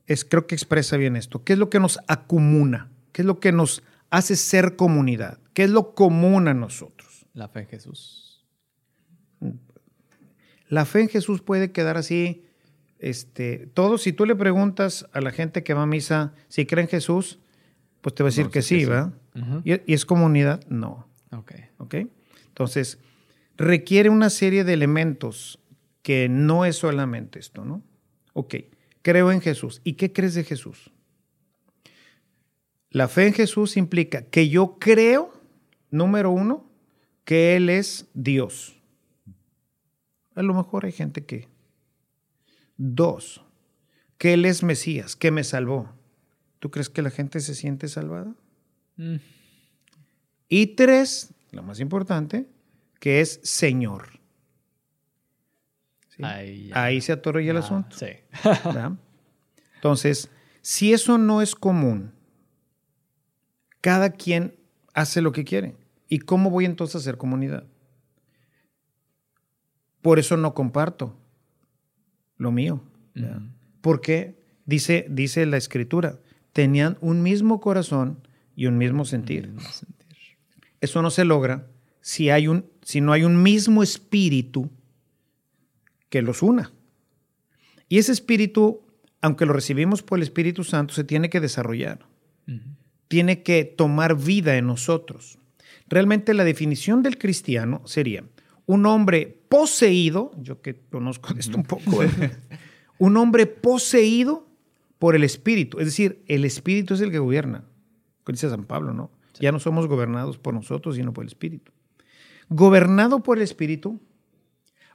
es, creo que expresa bien esto. ¿Qué es lo que nos acumuna? ¿Qué es lo que nos hace ser comunidad? ¿Qué es lo común a nosotros? La fe en Jesús. La fe en Jesús puede quedar así, este, todo, si tú le preguntas a la gente que va a misa si cree en Jesús, pues te va a decir No, que sí que sí. ¿verdad? ¿Y, y es comunidad? No, Ok. ¿ok? Entonces, requiere una serie de elementos que no es solamente esto, ¿no? Ok, creo en Jesús. ¿Y qué crees de Jesús? La fe en Jesús implica que yo creo, número uno, que Él es Dios. A lo mejor hay gente que. Dos, que Él es Mesías, que me salvó. ¿Tú crees que la gente se siente salvada? Mm. Y tres, lo más importante, que es Señor. ¿Sí? Ahí, se atoró ya el Ah, asunto. Sí. Entonces, si eso no es común, cada quien hace lo que quiere. ¿Y cómo voy entonces a hacer comunidad? Por eso no comparto lo mío. Porque dice, dice la escritura, tenían un mismo corazón y un mismo sentir. Mismo sentir. Eso no se logra si, hay un, si no hay un mismo espíritu que los una. Y ese espíritu, aunque lo recibimos por el Espíritu Santo, se tiene que desarrollar, tiene que tomar vida en nosotros. Realmente la definición del cristiano sería un hombre poseído, yo que conozco de esto un poco, ¿eh? un hombre poseído por el Espíritu. Es decir, el Espíritu es el que gobierna. Dice San Pablo, ¿no? Ya no somos gobernados por nosotros, sino por el Espíritu. Gobernado por el Espíritu,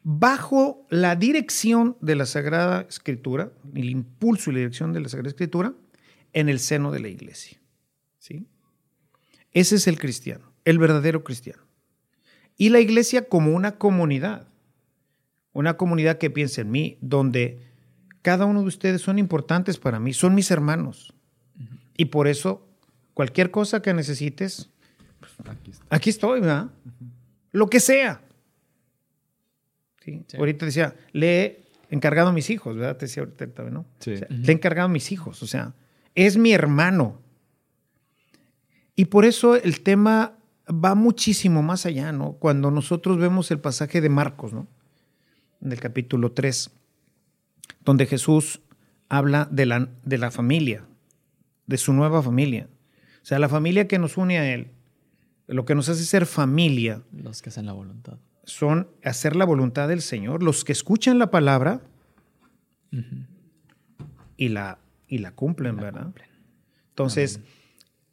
bajo la dirección de la Sagrada Escritura, el impulso y la dirección de la Sagrada Escritura, en el seno de la iglesia. ¿Sí? Ese es el cristiano, el verdadero cristiano. Y la iglesia como una comunidad, una comunidad que piensa en mí, donde cada uno de ustedes son importantes para mí, son mis hermanos. Y por eso, cualquier cosa que necesites, pues, aquí, estoy, ¿verdad? Lo que sea. Ahorita decía, le he encargado a mis hijos, ¿verdad? Te decía ahorita, ¿no? le he encargado a mis hijos, o sea, es mi hermano. Y por eso el tema va muchísimo más allá, ¿no? Cuando nosotros vemos el pasaje de Marcos, ¿no? En el capítulo 3, donde Jesús habla de la, de la familia, de su nueva familia. O sea, la familia que nos une a Él, lo que nos hace ser familia. Los que hacen la voluntad. Son hacer la voluntad del Señor, los que escuchan la palabra y, la, y la cumplen, ¿verdad? Entonces,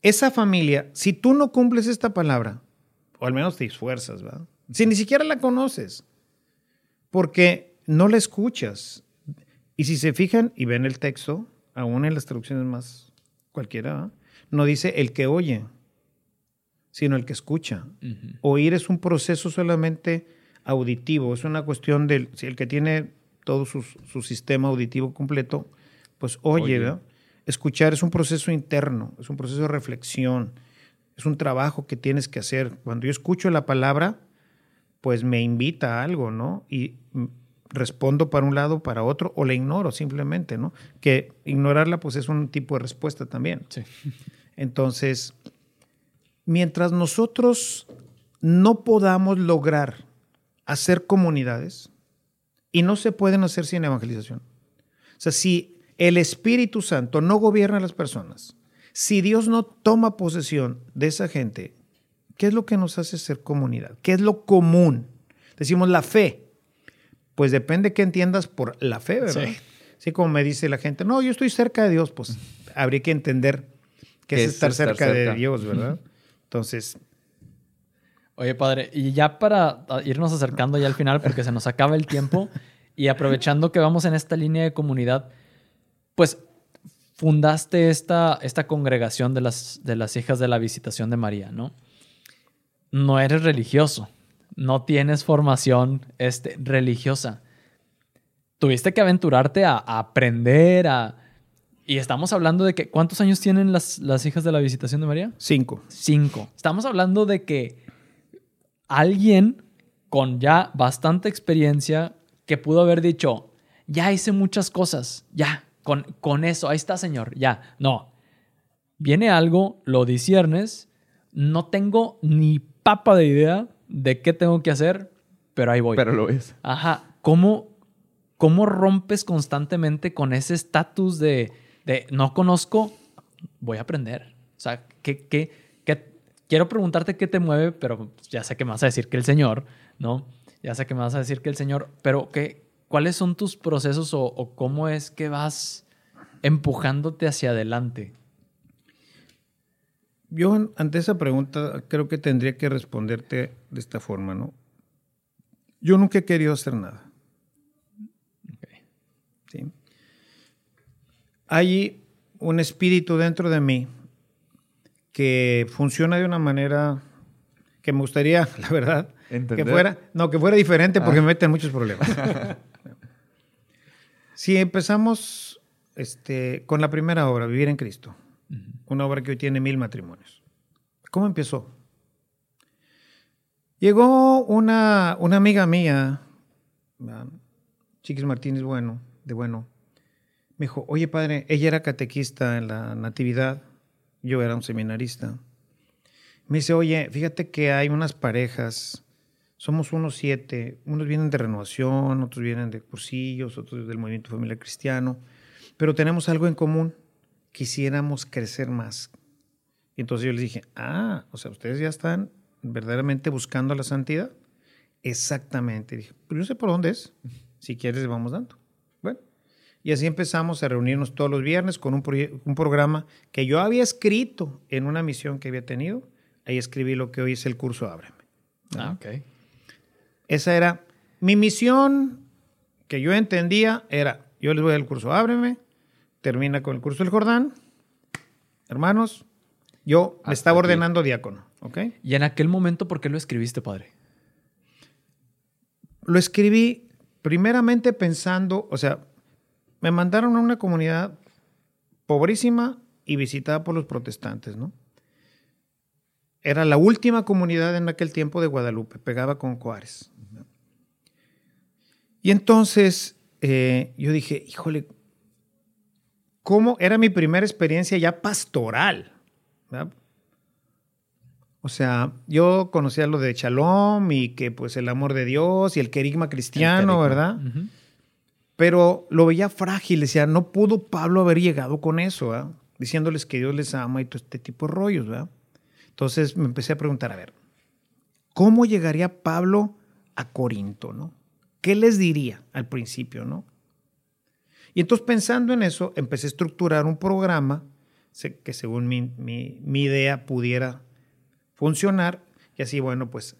esa familia, si tú no cumples esta palabra, o al menos te esfuerzas, ¿verdad? Si ni siquiera la conoces, porque no la escuchas. Y si se fijan y ven el texto, aún en las traducciones más cualquiera, no dice el que oye, sino el que escucha. Oír es un proceso solamente auditivo, es una cuestión del, si el que tiene todo su, sistema auditivo completo, pues oye, ¿verdad? Escuchar es un proceso interno, es un proceso de reflexión, es un trabajo que tienes que hacer. Cuando yo escucho la palabra, pues me invita a algo, ¿no? Y respondo para un lado, para otro, o la ignoro simplemente, ¿no? Que ignorarla, pues es un tipo de respuesta también. Sí. Entonces, mientras nosotros no podamos lograr hacer comunidades, y no se pueden hacer sin evangelización. O sea, si el Espíritu Santo no gobierna a las personas, si Dios no toma posesión de esa gente, ¿qué es lo que nos hace ser comunidad? ¿Qué es lo común? Decimos la fe. Pues depende qué entiendas por la fe, ¿verdad? Sí. Así como me dice la gente, no, yo estoy cerca de Dios, pues habría que entender qué es, estar, cerca, de Dios, ¿verdad? Entonces, Oye, padre, y ya para irnos acercando ya al final, porque se nos acaba el tiempo, y aprovechando que vamos en esta línea de comunidad, pues fundaste esta, esta congregación de las, de las hijas de la visitación de María, ¿no? No eres religioso, no tienes formación este, religiosa. Tuviste que aventurarte a, aprender, a... Y estamos hablando de que... ¿Cuántos años tienen las, las hijas de la visitación de María? Cinco. Cinco. Estamos hablando de que alguien con ya bastante experiencia que pudo haber dicho, ya hice muchas cosas, ya, con, eso, ahí está, Señor, ya. No. Viene algo, lo disiernes, no tengo ni papa de idea de qué tengo que hacer, pero ahí voy. Pero lo es. Ajá. ¿Cómo, cómo rompes constantemente con ese estatus de, no conozco, voy a aprender? O sea, ¿qué, qué, qué, quiero preguntarte qué te mueve, pero ya sé que me vas a decir que el Señor, ¿no? Ya sé que me vas a decir que el Señor, pero ¿qué, ¿cuáles son tus procesos o, cómo es que vas empujándote hacia adelante? Yo ante esa pregunta creo que tendría que responderte de esta forma, ¿no? Yo nunca he querido hacer nada. ¿Sí? Hay un espíritu dentro de mí que funciona de una manera que me gustaría, la verdad, que fuera, no, que fuera diferente porque ah. me meten muchos problemas. Si empezamos este, con la primera obra, Vivir en Cristo, una obra que hoy tiene mil matrimonios. ¿Cómo empezó? Llegó una, una amiga mía, Chiquis Martínez Bueno, de Bueno, me dijo, oye padre, ella era catequista en la Natividad, yo era un seminarista. Me dice, oye, fíjate que hay unas parejas somos unos siete, unos vienen de renovación, otros vienen de cursillos, otros del movimiento familiar cristiano, pero tenemos algo en común, quisiéramos crecer más. Y entonces yo les dije, ah, o sea, ustedes ya están verdaderamente buscando la santidad? Exactamente. Dije, pero yo sé por dónde es. Si quieres, vamos dando. Y así empezamos a reunirnos todos los viernes con un, un programa que yo había escrito en una misión que había tenido. Ahí escribí lo que hoy es el curso Ábreme. Ah, ok. Esa era mi misión que yo entendía era, yo les voy al curso Ábreme, termina con el curso del Jordán. Hermanos, yo me estaba ordenando diácono, ¿ok? Y en aquel momento, ¿por qué lo escribiste, padre? Lo escribí primeramente pensando, o sea, me mandaron a una comunidad pobrísima y visitada por los protestantes, ¿no? Era la última comunidad en aquel tiempo de Guadalupe, pegaba con Juárez. Y entonces eh, yo dije, híjole, ¿cómo era mi primera experiencia ya pastoral? O sea, yo conocía lo de Shalom y que pues el amor de Dios y el querigma cristiano, ¿verdad? Pero lo veía frágil, decía, no pudo Pablo haber llegado con eso, ¿verdad? diciéndoles que Dios les ama y todo este tipo de rollos, ¿verdad? Entonces me empecé a preguntar, a ver, ¿cómo llegaría Pablo a Corinto, no? ¿Qué les diría al principio, no? Y entonces pensando en eso, empecé a estructurar un programa que según mi, mi, idea pudiera funcionar. Y así, bueno, pues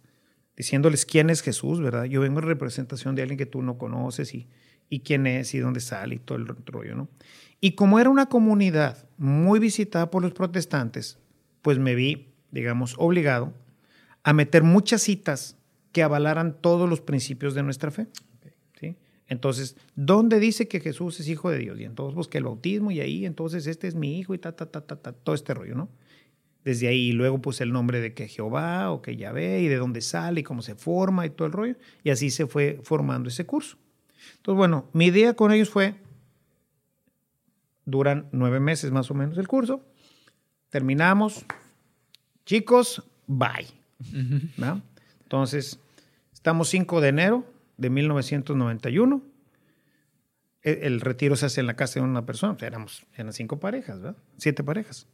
diciéndoles quién es Jesús, ¿verdad? Yo vengo en representación de alguien que tú no conoces y, y quién es y dónde sale y todo el rollo, ¿no? Y como era una comunidad muy visitada por los protestantes, pues me vi digamos, obligado a meter muchas citas que avalaran todos los principios de nuestra fe. Entonces, ¿dónde dice que Jesús es hijo de Dios? Y entonces busqué el bautismo y ahí, entonces, este es mi hijo y ta, ta, ta, ta, ta, todo este rollo, ¿no? Desde ahí, luego puse el nombre de que Jehová o que Yahvé y de dónde sale y cómo se forma y todo el rollo. Y así se fue formando ese curso. Entonces, bueno, mi idea con ellos fue, duran nueve meses más o menos el curso, terminamos, Chicos, bye. Entonces, estamos 5 de enero de 1991. E, el, retiro se hace en la casa de una persona. éramos, eran cinco parejas, ¿verdad? Siete parejas.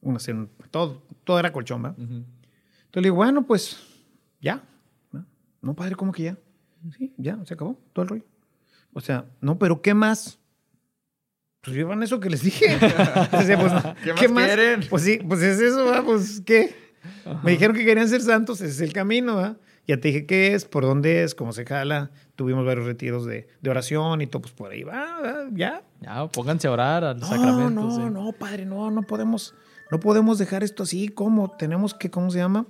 Una, todo, todo era colchón, ¿verdad? Entonces le digo, bueno, pues ya. No, padre, ¿cómo que ya? Sí, ya, se acabó todo el rollo. O sea, no, pero ¿qué más? Pues vivan eso que les dije. Pues, ¿Qué, más, quieren? Pues sí, pues es eso, ¿verdad? Pues, ¿qué? Me dijeron que querían ser santos, ese es el camino, ¿verdad? Ya te dije qué es, por dónde es, cómo se jala. Tuvimos varios retiros de, de oración y todo, pues por ahí va, ya. Ya, pónganse a orar al no, sacramento. No, no, padre, no, no podemos, no podemos dejar esto así, ¿cómo? Tenemos que, ¿cómo se llama?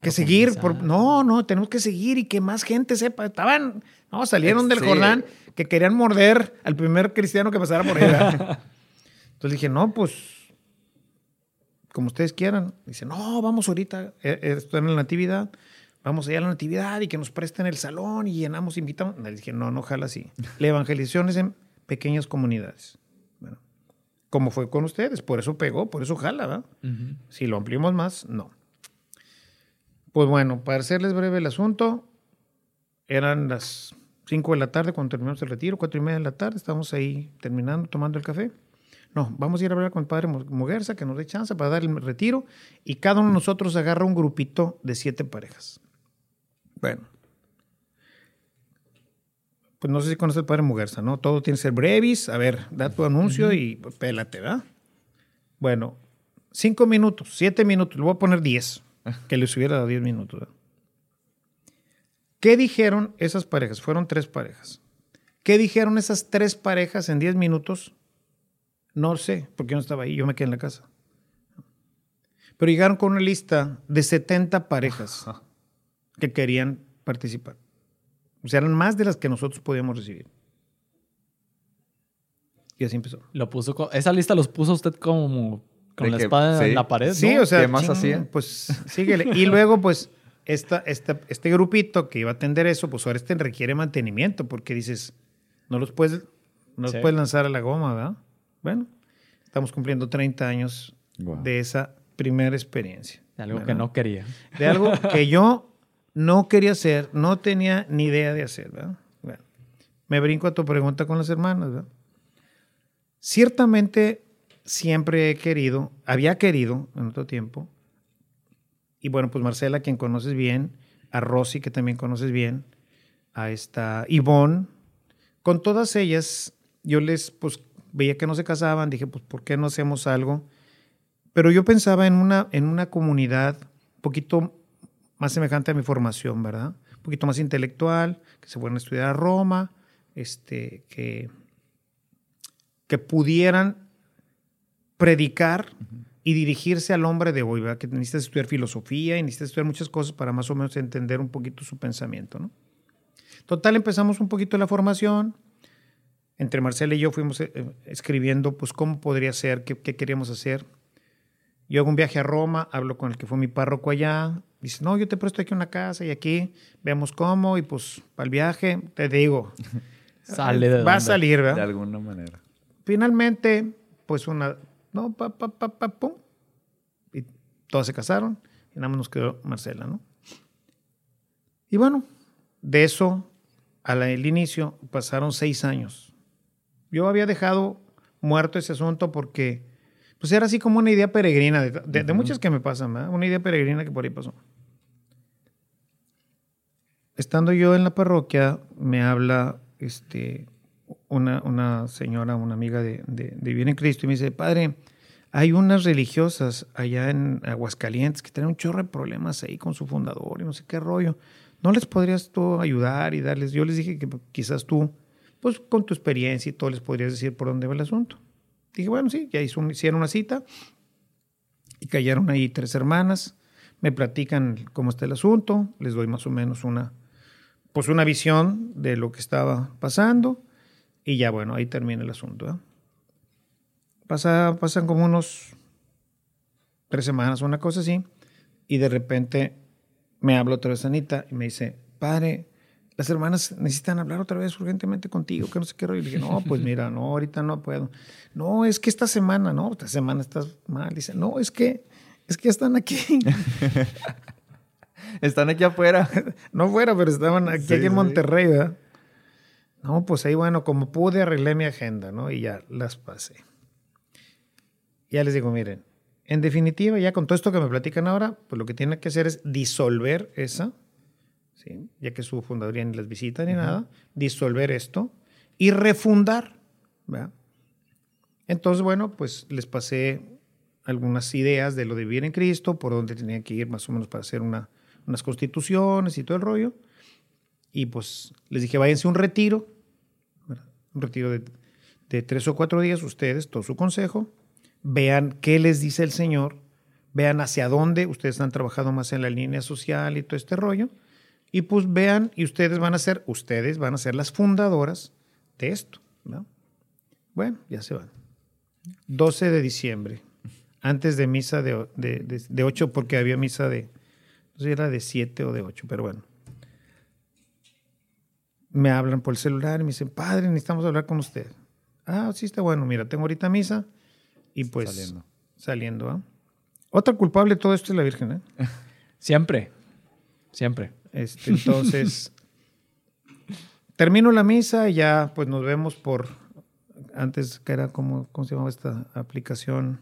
Que seguir, por, no, no, tenemos que seguir y que más gente sepa. Estaban, no, salieron del Jordán que querían morder al primer cristiano que pasara por ahí. Entonces dije, no, pues, como ustedes quieran. Dice, no, vamos ahorita, eh, eh, esto en la natividad, vamos allá a la natividad y que nos presten el salón y llenamos, invitamos. Le dije, no, no, ojalá así. La evangelización es en pequeñas comunidades. Bueno, como fue con ustedes, por eso pegó, por eso jala, ¿verdad? Si lo ampliamos más, no. Pues bueno, para hacerles breve el asunto, eran las 5 de la tarde cuando terminamos el retiro, 4 y media de la tarde, estábamos ahí terminando, tomando el café. No, vamos a ir a hablar con el padre Muguerza, que nos dé chance para dar el retiro, y cada uno de nosotros agarra un grupito de siete parejas. Bueno. Pues no sé si conoce el padre Muguerza, ¿no? Todo tiene que ser brevis. A ver, da tu anuncio y pélate, ¿verdad? Bueno, cinco minutos, siete minutos, le voy a poner diez, que les hubiera dado diez minutos. ¿verdad? ¿Qué dijeron esas parejas? Fueron tres parejas. ¿Qué dijeron esas tres parejas en 10 minutos? No sé, porque yo no estaba ahí, yo me quedé en la casa. Pero llegaron con una lista de 70 parejas que querían participar. O sea, eran más de las que nosotros podíamos recibir. Y así empezó. Lo puso esa lista los puso usted como con la espada en la pared. Sí, o sea, ¿qué más hacía? Pues síguele. y luego, pues, esta, este grupito que iba a atender eso, pues ahora este requiere mantenimiento porque dices, no los puedes, no los puedes lanzar a la goma, ¿verdad? Bueno, estamos cumpliendo 30 años de esa primera experiencia. De algo que no quería. De algo que yo no quería hacer, no tenía ni idea de hacer, ¿verdad? Bueno, me brinco a tu pregunta con las hermanas, ¿verdad? Ciertamente siempre he querido, había querido en otro tiempo, Y bueno, pues Marcela, quien conoces bien, a Rosy, que también conoces bien, a esta Ivonne. Con todas ellas, yo les, pues, veía que no se casaban, dije, pues, ¿por qué no hacemos algo? Pero yo pensaba en una, en una comunidad un poquito más semejante a mi formación, ¿verdad? Un poquito más intelectual, que se fueran a estudiar a Roma, este, que, que pudieran predicar y dirigirse al hombre de hoy, ¿verdad? que necesitas estudiar filosofía y necesitas estudiar muchas cosas para más o menos entender un poquito su pensamiento. ¿no? Total, empezamos un poquito la formación. Entre Marcela y yo fuimos eh, escribiendo pues cómo podría ser, qué, qué queríamos hacer. Yo hago un viaje a Roma, hablo con el que fue mi párroco allá. Dice, no, yo te presto aquí una casa y aquí vemos cómo y pues para el viaje, te digo. Sale de Va a salir, ¿verdad? De alguna manera. Finalmente, pues una, no, pa, pa, pa, pa, pum. Y todos se casaron y nada más nos quedó Marcela, ¿no? Y bueno, de eso al inicio pasaron seis años. Yo había dejado muerto ese asunto porque pues era así como una idea peregrina, de, de- de muchas que me pasan, ¿verdad? Una idea peregrina que por ahí pasó. Estando yo en la parroquia, me habla este, una, una señora, una amiga de, de, de en Cristo, y me dice, padre, hay unas religiosas allá en Aguascalientes que tienen un chorro de problemas ahí con su fundador y no sé qué rollo. ¿No les podrías tú ayudar y darles? Yo les dije que quizás tú, pues con tu experiencia y todo, les podrías decir por dónde va el asunto. Dije, bueno, sí, ya hizo hicieron una cita y cayeron ahí tres hermanas, me platican cómo está el asunto, les doy más o menos una, pues una visión de lo que estaba pasando y ya bueno, ahí termina el asunto. ¿eh? Pasa, pasan como unos tres semanas, una cosa así, y de repente me habla otra vez Anita y me dice, padre, las hermanas necesitan hablar otra vez urgentemente contigo, que no sé qué rollo. Y le dije, no, pues mira, no, ahorita no puedo. No, es que esta semana, no, esta semana estás mal. Dice, no, es que, es que ya están aquí. Están aquí afuera. no fuera, pero estaban aquí, Sí, aquí en. Monterrey, ¿verdad? No, pues ahí, bueno, como pude, arreglé mi agenda, ¿no? Y ya las pasé. Ya les digo, miren, en definitiva, ya con todo esto que me platican ahora, pues lo que tienen que hacer es disolver esa, ¿sí? ya que su fundaduría ni las visita ni nada, disolver esto y refundar, ¿verdad? Entonces, bueno, pues les pasé algunas ideas de lo de vivir en Cristo, por dónde tenían que ir más o menos para hacer una, unas constituciones y todo el rollo. Y pues les dije, váyanse a un retiro, un retiro de, de tres o cuatro días, ustedes, todo su consejo, vean qué les dice el Señor, vean hacia dónde ustedes han trabajado más en la línea social y todo este rollo, y pues vean, y ustedes van a ser, ustedes van a ser las fundadoras de esto. ¿no? Bueno, ya se van. 12 de diciembre, antes de misa de, de, de, de 8, porque había misa de, no sé si era de 7 o de 8, pero bueno. Me hablan por el celular y me dicen, padre, necesitamos hablar con usted. Ah, sí, está bueno, mira, tengo ahorita misa y pues Saliendo. saliendo. ¿ah? Otra culpable de todo esto es la Virgen. ¿eh? Siempre. Siempre. Este, entonces, termino la misa y ya pues nos vemos por, antes que era como, ¿cómo se llamaba esta aplicación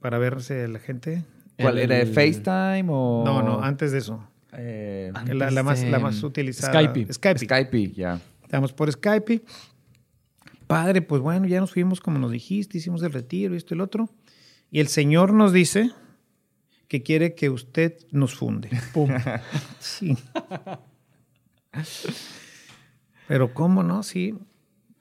para verse la gente? ¿Cuál era? El- ¿FaceTime o...? No, no, antes de eso. Eh, La, la más, la más utilizada. Skype. Skype. Skype, ya. Estamos por Skype. Padre, pues bueno, ya nos fuimos como nos dijiste, hicimos el retiro y esto y el otro. Y el Señor nos dice que quiere que usted nos funde. Pum. Sí. Pero cómo no, sí.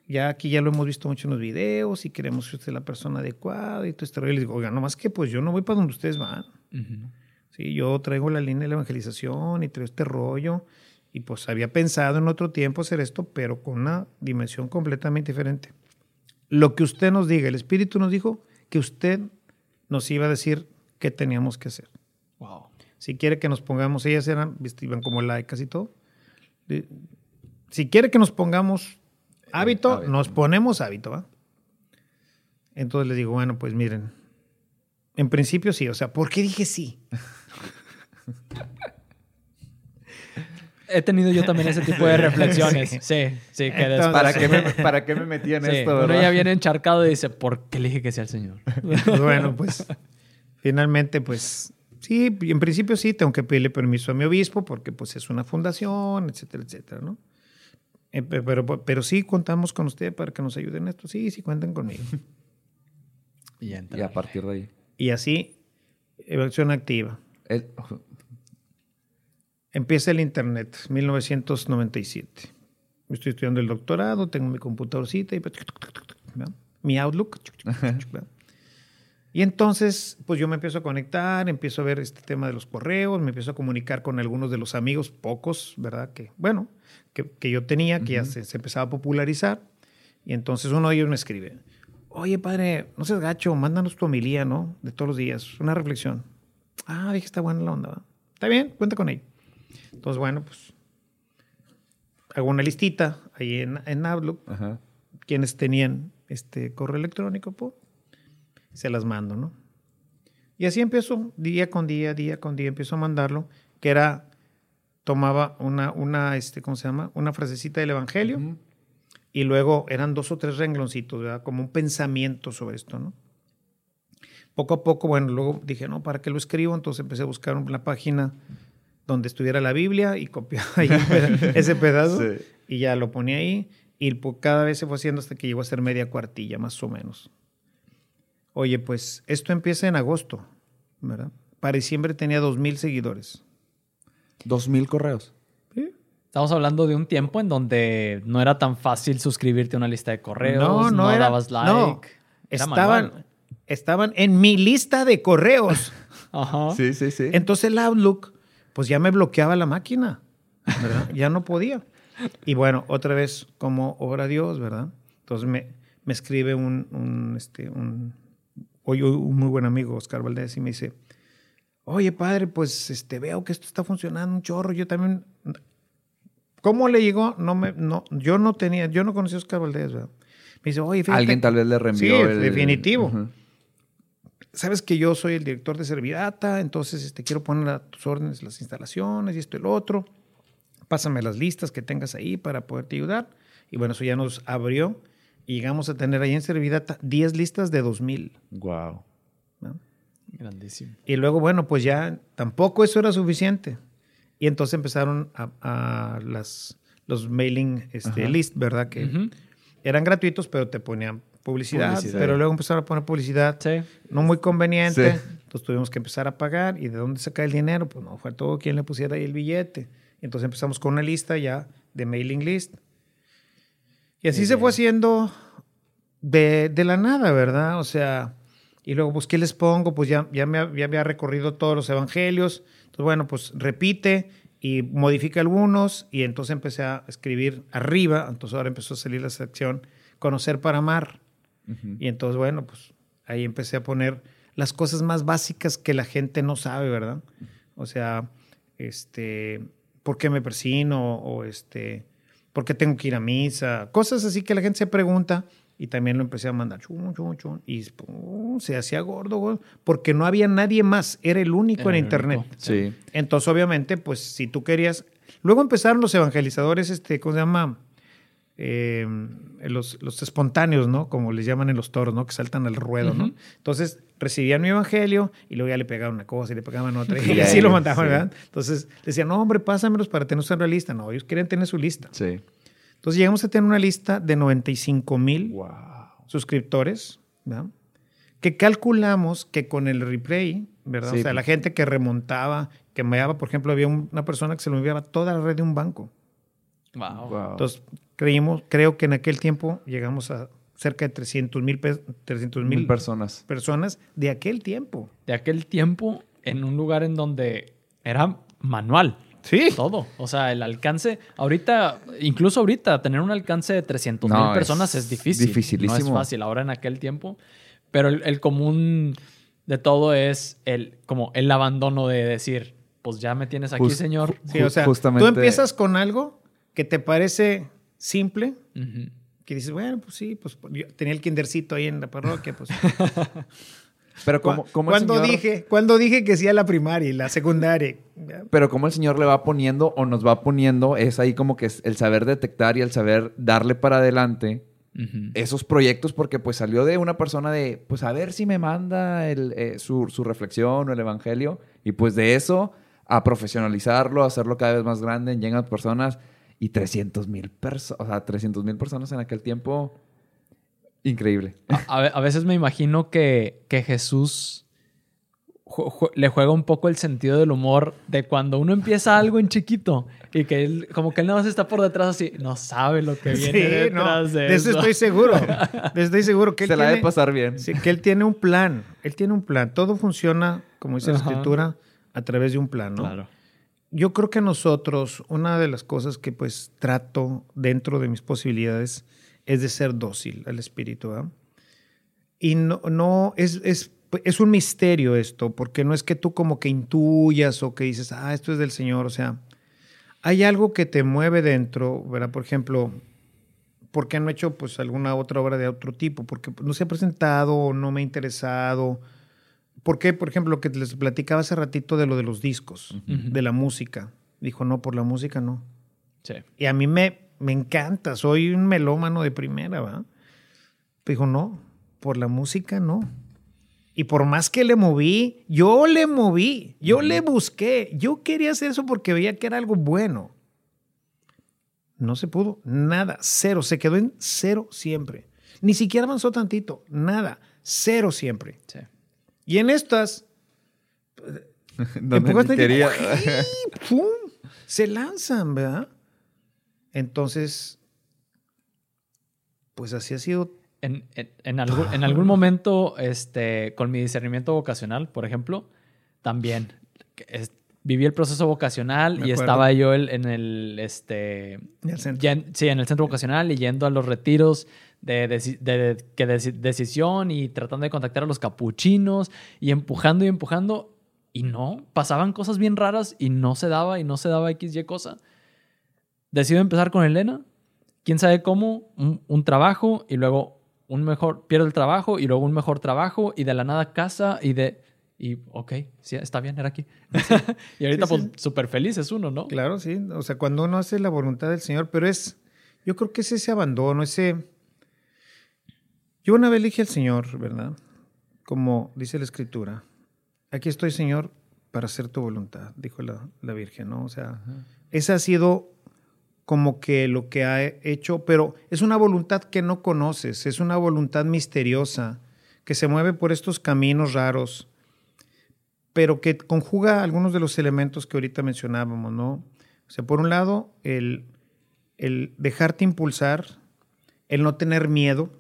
Ya aquí ya lo hemos visto mucho en los videos y queremos que usted es la persona adecuada y todo este rollo. Y les digo, oiga, nomás que pues yo no voy para donde ustedes van. Sí, yo traigo la línea de la evangelización y traigo este rollo. Y pues había pensado en otro tiempo hacer esto, pero con una dimensión completamente diferente. Lo que usted nos diga, el Espíritu nos dijo que usted nos iba a decir qué teníamos que hacer. Wow. Si quiere que nos pongamos, ellas eran, iban como laicas y todo. Si quiere que nos pongamos hábito, hábito. nos ponemos hábito, ¿va? Entonces les digo, bueno, pues miren, en principio sí, o sea, ¿por qué dije sí? He tenido yo también ese tipo de reflexiones. Sí, sí, que Entonces- ¿Para qué, me, ¿Para qué me metí en Sí, esto, uno verdad? ya viene encharcado y dice, ¿por qué le dije que sea el Señor? Pues bueno, pues finalmente, pues Sí, en principio sí, tengo que pedirle permiso a mi obispo porque pues es una fundación, etcétera, etcétera, ¿no? Eh, pero, pero, sí contamos con usted para que nos ayuden en esto. Sí, sí, cuentan conmigo. y, y a partir de ahí. Y así, evaluación activa. Empieza el Internet, 1997. Estoy estudiando el doctorado, tengo mi computadorcita y mi Outlook. Y entonces, pues yo me empiezo a conectar, empiezo a ver este tema de los correos, me empiezo a comunicar con algunos de los amigos, pocos, ¿verdad? Que, bueno, que, que yo tenía, que ya se, empezaba a popularizar. Y entonces uno de ellos me escribe, oye, padre, no seas gacho, mándanos tu homilía, ¿no? De todos los días, una reflexión. Ah, dije, está buena la onda, ¿va? Está bien, cuenta con ello. Entonces, bueno, pues hago una listita ahí en, en Outlook, quienes tenían este correo electrónico, pues, se las mando, ¿no? Y así empiezo, día con día, día con día, empiezo a mandarlo, que era, tomaba una, una este, ¿cómo se llama? Una frasecita del Evangelio, y luego eran dos o tres rengloncitos, ¿verdad? Como un pensamiento sobre esto, ¿no? Poco a poco, bueno, luego dije, no, ¿para qué lo escribo? Entonces empecé a buscar una página donde estuviera la Biblia y copiaba ahí ese pedazo y ya lo ponía ahí y cada vez se fue haciendo hasta que llegó a ser media cuartilla, más o menos. Oye, pues esto empieza en agosto, ¿verdad? Para diciembre tenía dos mil seguidores. ¿Dos mil correos? Sí. Estamos hablando de un tiempo en donde no era tan fácil suscribirte a una lista de correos, no, no, dabas like. No, estaban, estaban en mi lista de correos. Ajá. Sí, sí, sí. Entonces el Outlook, pues ya me bloqueaba la máquina, ¿verdad? ya no podía. Y bueno, otra vez, como obra Dios, ¿verdad? Entonces me, me escribe un, un, este, un, hoy un muy buen amigo, Oscar Valdés, y me dice, oye, padre, pues este, veo que esto está funcionando un chorro, yo también... ¿Cómo le llegó? No me, no, yo no tenía, yo no conocía a Oscar Valdés, ¿verdad? Me dice, oye, fíjate. Alguien tal vez le reenvió. Sí, definitivo. Sabes que yo soy el director de Servidata, entonces este, quiero poner a tus órdenes las instalaciones y esto y lo otro. Pásame las listas que tengas ahí para poderte ayudar. Y bueno, eso ya nos abrió y llegamos a tener ahí en Servidata 10 listas de 2000. Wow. Grandísimo. Y luego, bueno, pues ya tampoco eso era suficiente. Y entonces empezaron a, las, los mailing este, list, ¿verdad? Que eran gratuitos, pero te ponían publicidad, Pero luego empezaron a poner publicidad no muy conveniente. Entonces tuvimos que empezar a pagar. ¿Y de dónde saca el dinero? Pues no, fue todo quien le pusiera ahí el billete. Entonces empezamos con una lista ya de mailing list y así se fue haciendo de, la nada, ¿verdad? O sea, y luego, pues, ¿qué les pongo? Pues ya, ya, me, había recorrido todos los evangelios. Entonces, bueno, pues repite y modifica algunos. Y entonces empecé a escribir arriba. Entonces ahora empezó a salir la sección Conocer para amar. Y entonces, bueno, pues ahí empecé a poner las cosas más básicas que la gente no sabe, ¿verdad? O sea, este, ¿por qué me persino? O este, ¿por qué tengo que ir a misa? Cosas así que la gente se pregunta y también lo empecé a mandar chum, chum, chum, y se hacía gordo, porque no había nadie más, era el único en internet. Sí. Entonces, obviamente, pues si tú querías... Luego empezaron los evangelizadores, este, ¿cómo se llama? Eh, los, los, espontáneos, ¿no? Como les llaman en los toros, ¿no? Que saltan al ruedo, ¿no? Entonces recibían mi evangelio y luego ya le pegaban una cosa y le pegaban otra y así lo mandaban, ¿verdad? Entonces decían, no, hombre, pásamelos para tener una lista. No, ellos quieren tener su lista. Sí. Entonces llegamos a tener una lista de 95 mil suscriptores, ¿verdad? Que calculamos que con el replay, ¿verdad? o sea, la gente que remontaba, que enviaba, por ejemplo, había una persona que se lo enviaba toda la red de un banco. Wow. Entonces, creímos, creo que en aquel tiempo llegamos a cerca de 300 mil mil personas. personas de aquel tiempo. De aquel tiempo en un lugar en donde era manual. Sí. Todo. O sea, el alcance, ahorita, incluso ahorita, tener un alcance de 300 mil personas es, difícil. Dificilísimo. No es fácil ahora en aquel tiempo. Pero el, común de todo es el, como el abandono de decir, pues ya me tienes aquí, señor. Sí, o sea, Justamente... tú empiezas con algo que te parece simple, que dices, bueno, pues sí, pues yo tenía el kindercito ahí en la parroquia, pues. Pero como, como cuando dije, cuando dije que sí a la primaria y la secundaria. Pero como el Señor le va poniendo o nos va poniendo, es ahí como que es el saber detectar y el saber darle para adelante esos proyectos porque pues salió de una persona de, pues a ver si me manda el, eh, su, su reflexión o el evangelio y pues de eso a profesionalizarlo, a hacerlo cada vez más grande, llegan personas y 300 mil personas, o sea, 300 mil personas en aquel tiempo, increíble. A, a ve- a veces me imagino que, que Jesús ju- ju- le juega un poco el sentido del humor de cuando uno empieza algo en chiquito y que él, como que él nada más está por detrás así, no sabe lo que viene Sí, no, de, de eso eso. estoy seguro. De eso estoy seguro que él Se la debe tiene- pasar bien. Sí, que él tiene un plan. Él tiene un plan. Todo funciona, como dice la escritura, a través de un plan, ¿no? Claro. Yo creo que nosotros, una de las cosas que pues trato dentro de mis posibilidades es de ser dócil al Espíritu. ¿verdad? Y no, no es, es, es un misterio esto, porque no es que tú como que intuyas o que dices, ah, esto es del Señor, o sea, hay algo que te mueve dentro, ¿verdad? Por ejemplo, ¿por qué no he hecho pues alguna otra obra de otro tipo? Porque no se ha presentado o no me ha interesado. ¿Por qué? Por ejemplo, lo que les platicaba hace ratito de lo de los discos, de la música. Dijo, no, por la música no. Sí. Y a mí me, me encanta, soy un melómano de primera, ¿va? Dijo, no, por la música no. Y por más que le moví, yo le moví, yo le busqué, yo quería hacer eso porque veía que era algo bueno. No se pudo, nada, cero, se quedó en cero siempre. Ni siquiera avanzó tantito, nada, cero siempre. Sí. Y en estas, Donde ni quería. ¡pum! Se lanzan, ¿verdad? Entonces, pues así ha sido. En, en- en algún, en algún momento, este, con mi discernimiento vocacional, por ejemplo, también es- viví el proceso vocacional Me y acuerdo. estaba yo el- en el, este, En el centro. yen- sí, en el centro vocacional y yendo a los retiros de, que deci- decisión y tratando de contactar a los capuchinos y empujando y empujando y no, pasaban cosas bien raras y no se daba y no se daba X, Y cosa. Decido empezar con Elena, quién sabe cómo, un, un trabajo y luego un mejor, pierdo el trabajo y luego un mejor trabajo y de la nada casa y de... Y ok, sí, está bien, era aquí. y ahorita Sí, sí. pues súper feliz es uno, ¿no? Claro, sí. O sea, cuando uno hace la voluntad del Señor, pero es, yo creo que es ese abandono, ese... Yo una vez le dije al Señor, ¿verdad? Como dice la Escritura, aquí estoy, Señor, para hacer tu voluntad, dijo la, la Virgen, ¿no? O sea, esa ha sido como que lo que ha hecho, pero es una voluntad que no conoces, es una voluntad misteriosa, que se mueve por estos caminos raros, pero que conjuga algunos de los elementos que ahorita mencionábamos, ¿no? O sea, por un lado, el, el dejarte impulsar, el no tener miedo,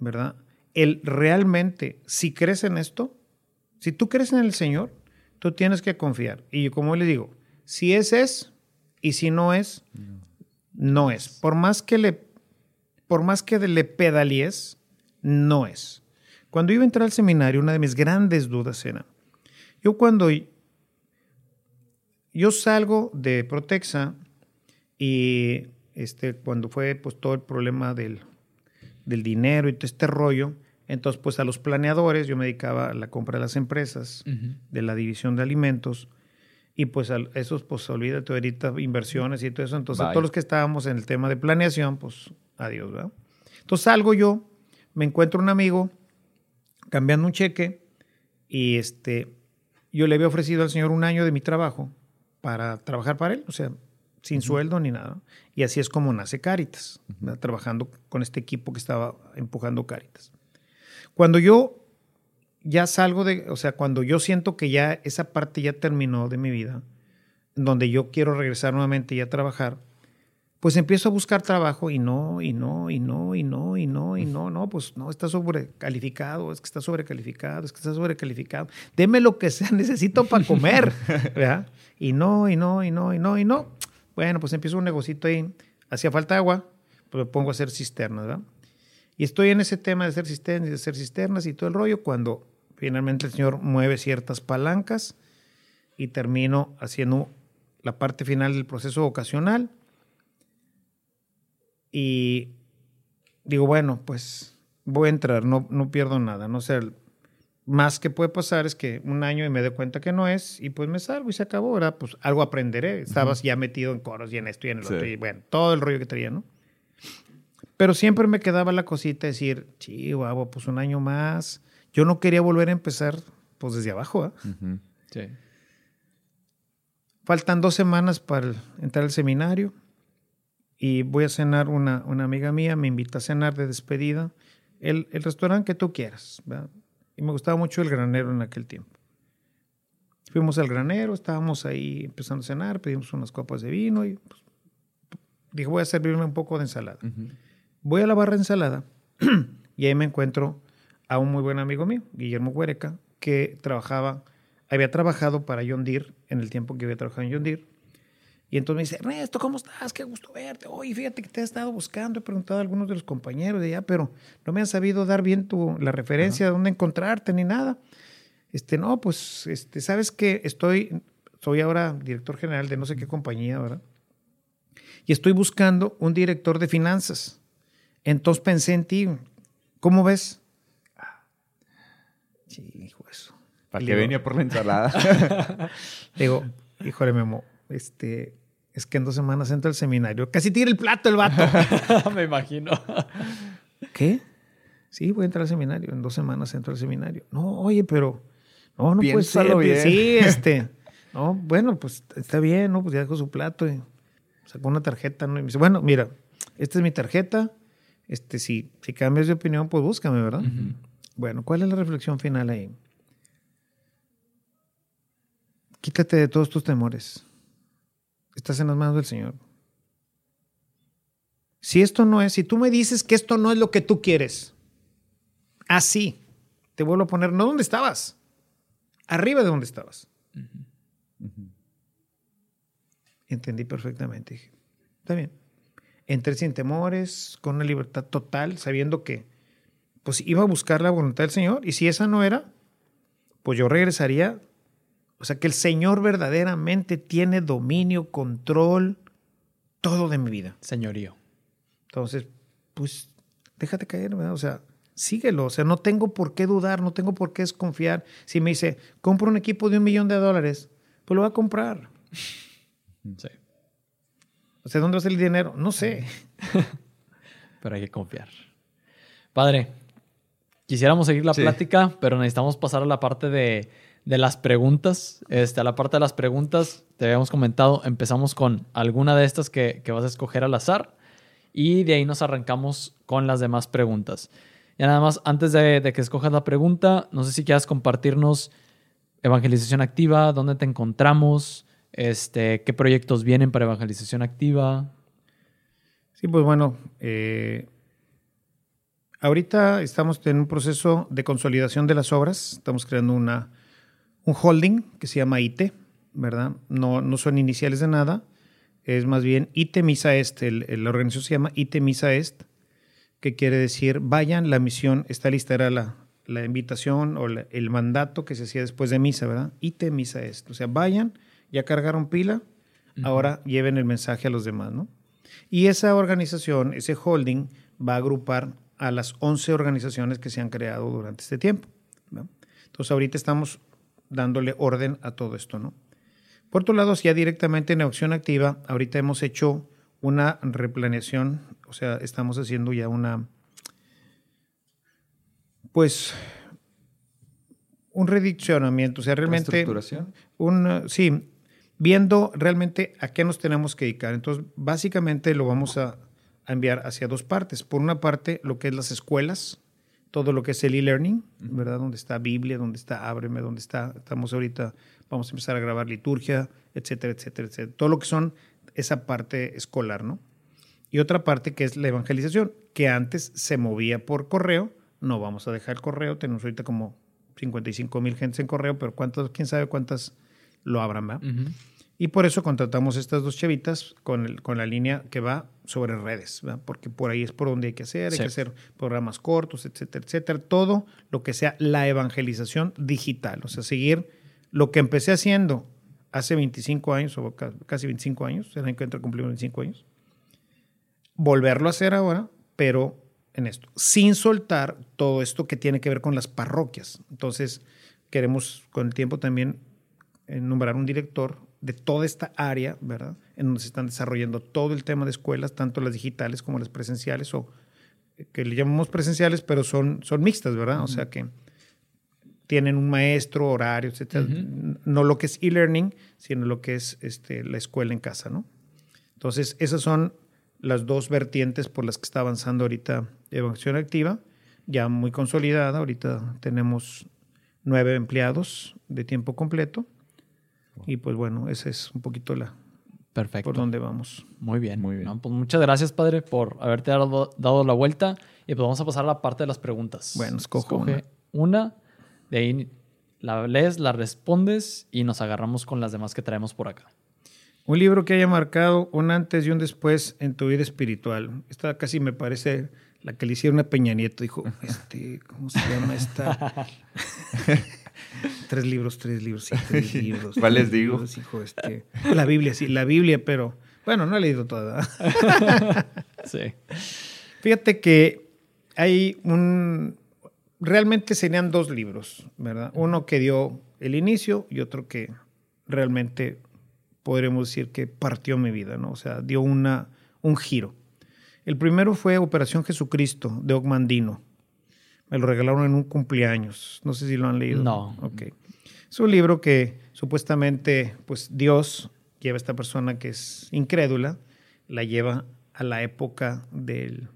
¿verdad? El realmente, si crees en esto, si tú crees en el Señor, tú tienes que confiar. Y como le digo, si es, es, y si no es, no es. Por más que le, por más que le no es. Cuando iba a entrar al seminario, una de mis grandes dudas era, yo cuando yo salgo de Protexa y este, cuando fue pues todo el problema del, del dinero y todo este rollo, entonces pues a los planeadores yo me dedicaba a la compra de las empresas, de la división de alimentos y pues a esos pues olvídate ahorita inversiones y todo eso, entonces a Bye. todos los que estábamos en el tema de planeación pues adiós, ¿verdad? Entonces salgo yo, me encuentro un amigo cambiando un cheque y este yo le había ofrecido al señor un año de mi trabajo para trabajar para él, o sea, sin sueldo ni nada. Y así es como nace Caritas, ¿verdad? trabajando con este equipo que estaba empujando Caritas. Cuando yo ya salgo de, o sea, cuando yo siento que ya esa parte ya terminó de mi vida, donde yo quiero regresar nuevamente y a trabajar, pues empiezo a buscar trabajo y no, y no, y no, y no, y no, y no, no, pues no, está sobrecalificado, es que está sobrecalificado, es que está sobrecalificado. Deme lo que sea, necesito para comer, ¿verdad? Y no, y no, y no, y no, y no. Bueno, pues empiezo un negocito ahí, hacía falta agua, pues me pongo a hacer cisternas, ¿verdad? Y estoy en ese tema de hacer cisternas y hacer cisternas y todo el rollo cuando finalmente el Señor mueve ciertas palancas y termino haciendo la parte final del proceso vocacional. Y digo, bueno, pues voy a entrar, no, no pierdo nada, no sé. Más que puede pasar es que un año y me doy cuenta que no es, y pues me salgo y se acabó, ¿verdad? Pues algo aprenderé. Estabas ya metido en coros y en esto y en el Sí. otro, y bueno, todo el rollo que traía, ¿no? Pero siempre me quedaba la cosita de decir, chihuahua, pues un año más. Yo no quería volver a empezar pues desde abajo. ¿eh? Sí. Faltan dos semanas para entrar al seminario y voy a cenar una, una amiga mía, me invita a cenar de despedida. El, el restaurante que tú quieras. ¿verdad? Y me gustaba mucho el granero en aquel tiempo. Fuimos al granero, estábamos ahí empezando a cenar, pedimos unas copas de vino y pues, dije, voy a servirme un poco de ensalada. Voy a la barra de ensalada y ahí me encuentro a un muy buen amigo mío, Guillermo Huereca, que trabajaba, había trabajado para John Deere en el tiempo que había trabajado en John Deere. Y entonces me dice, Ernesto, ¿cómo estás? Qué gusto verte. Oye, fíjate que te he estado buscando, he preguntado a algunos de los compañeros de allá, pero no me han sabido dar bien tu, la referencia de dónde encontrarte ni nada. Este, no, pues, este, sabes que estoy, soy ahora director general de no sé qué compañía, ¿verdad? Y estoy buscando un director de finanzas. Entonces pensé en ti. ¿Cómo ves? Sí, hijo eso. ¿Para qué venía por la ensalada? Digo, híjole, Memo, este, es que en dos semanas entro al seminario. Casi tira el plato el vato. Me imagino. ¿Qué? Sí, voy a entrar al seminario. En dos semanas entro al seminario. No, oye, pero. No, no puede ser. Bien. Sí, este. No, bueno, pues está bien, ¿no? Pues ya dejó su plato y sacó una tarjeta, ¿no? Y me dice, bueno, mira, esta es mi tarjeta. Este, si, si cambias de opinión, pues búscame, ¿verdad? Bueno, ¿cuál es la reflexión final ahí? Quítate de todos tus temores. Estás en las manos del Señor. Si esto no es, si tú me dices que esto no es lo que tú quieres, así, te vuelvo a poner, no donde estabas, arriba de donde estabas. Entendí perfectamente. Dije, está bien. Entré sin temores, con una libertad total, sabiendo que pues iba a buscar la voluntad del Señor y si esa no era, pues yo regresaría. O sea que el Señor verdaderamente tiene dominio, control, todo de mi vida. Señorío. Entonces, pues déjate caer, ¿verdad? O sea, síguelo. O sea, no tengo por qué dudar, no tengo por qué desconfiar. Si me dice, compro un equipo de un millón de dólares, pues lo voy a comprar. Sí. O sea, ¿dónde va a ser el dinero? No sé. Pero hay que confiar. Padre, quisiéramos seguir la Sí. plática, pero necesitamos pasar a la parte de, de las preguntas. Este, a la parte de las preguntas, te habíamos comentado, empezamos con alguna de estas que, que vas a escoger al azar y de ahí nos arrancamos con las demás preguntas. Y nada más, antes de, de que escojas la pregunta, no sé si quieras compartirnos evangelización activa, dónde te encontramos, este, qué proyectos vienen para evangelización activa. Sí, pues bueno, eh, ahorita estamos en un proceso de consolidación de las obras. Estamos creando una, un holding que se llama ITE, ¿verdad? No, no son iniciales de nada. Es más bien ITE Misa Est. El, el- la organización se llama ITE Misa Est, que quiere decir vayan, la misión está lista, era la, la invitación o la- el mandato que se hacía después de misa, ¿verdad? ITE Misa Est. O sea, vayan, ya cargaron pila, ahora lleven el mensaje a los demás, ¿no? Y esa organización, ese holding, va a agrupar a las 11 organizaciones que se han creado durante este tiempo. ¿no? Entonces, ahorita estamos dándole orden a todo esto, ¿no? Por otro lado, ya directamente en acción activa, ahorita hemos hecho una replaneación, o sea, estamos haciendo ya una, pues, un rediccionamiento, o sea, realmente un, sí, viendo realmente a qué nos tenemos que dedicar. Entonces, básicamente lo vamos a, a enviar hacia dos partes. Por una parte, lo que es las escuelas, todo lo que es el e-learning, ¿verdad? Donde está Biblia, donde está Ábreme, donde está, estamos ahorita, vamos a empezar a grabar liturgia, etcétera, etcétera, etcétera. Todo lo que son esa parte escolar, ¿no? Y otra parte que es la evangelización, que antes se movía por correo, no vamos a dejar el correo, tenemos ahorita como 55 mil gentes en correo, pero cuántos, quién sabe cuántas lo abran, ¿verdad? Y por eso contratamos estas dos chavitas con, el- con la línea que va sobre redes, ¿verdad? porque por ahí es por donde hay que hacer, hay Sí. que hacer programas cortos, etcétera, etcétera. Todo lo que sea la evangelización digital, o sea, seguir lo que empecé haciendo hace 25 años, o ca- casi 25 años, el año que entra cumplimos 25 años, volverlo a hacer ahora, pero en esto, sin soltar todo esto que tiene que ver con las parroquias. Entonces, queremos con el tiempo también eh, nombrar un director de toda esta área, ¿verdad? En donde se están desarrollando todo el tema de escuelas, tanto las digitales como las presenciales o que le llamamos presenciales, pero son, son mixtas, ¿verdad? O sea que tienen un maestro, horarios, etc. No lo que es e-learning, sino lo que es este, la escuela en casa, ¿no? Entonces, esas son las dos vertientes por las que está avanzando ahorita Evangelización Activa, ya muy consolidada. Ahorita tenemos nueve empleados de tiempo completo. Y pues bueno, esa es un poquito la Perfecto. por donde vamos. Muy bien. Muy bien. No, pues muchas gracias, padre, por haberte dado, dado la vuelta. Y pues vamos a pasar a la parte de las preguntas. Bueno, escojo Escoge una. De ahí la lees, la respondes y nos agarramos con las demás que traemos por acá. Un libro que haya marcado un antes y un después en tu vida espiritual. Esta casi me parece la que le hicieron a Peña Nieto. Dijo, este, ¿cómo se llama esta? tres libros, tres libros, sí, tres libros. ¿Cuál les digo? libros, hijo, este. La Biblia, sí, la Biblia, pero bueno, no he leído toda. Sí. Fíjate que hay un... Realmente serían dos libros, ¿verdad? Uno que dio el inicio y otro que realmente podremos decir que partió mi vida, ¿no? O sea, dio una, un giro. El primero fue Operación Jesucristo de Ogmandino. Me lo regalaron en un cumpleaños. No sé si lo han leído. No. Ok. Es un libro que supuestamente, pues Dios lleva a esta persona que es incrédula, la lleva a la época del,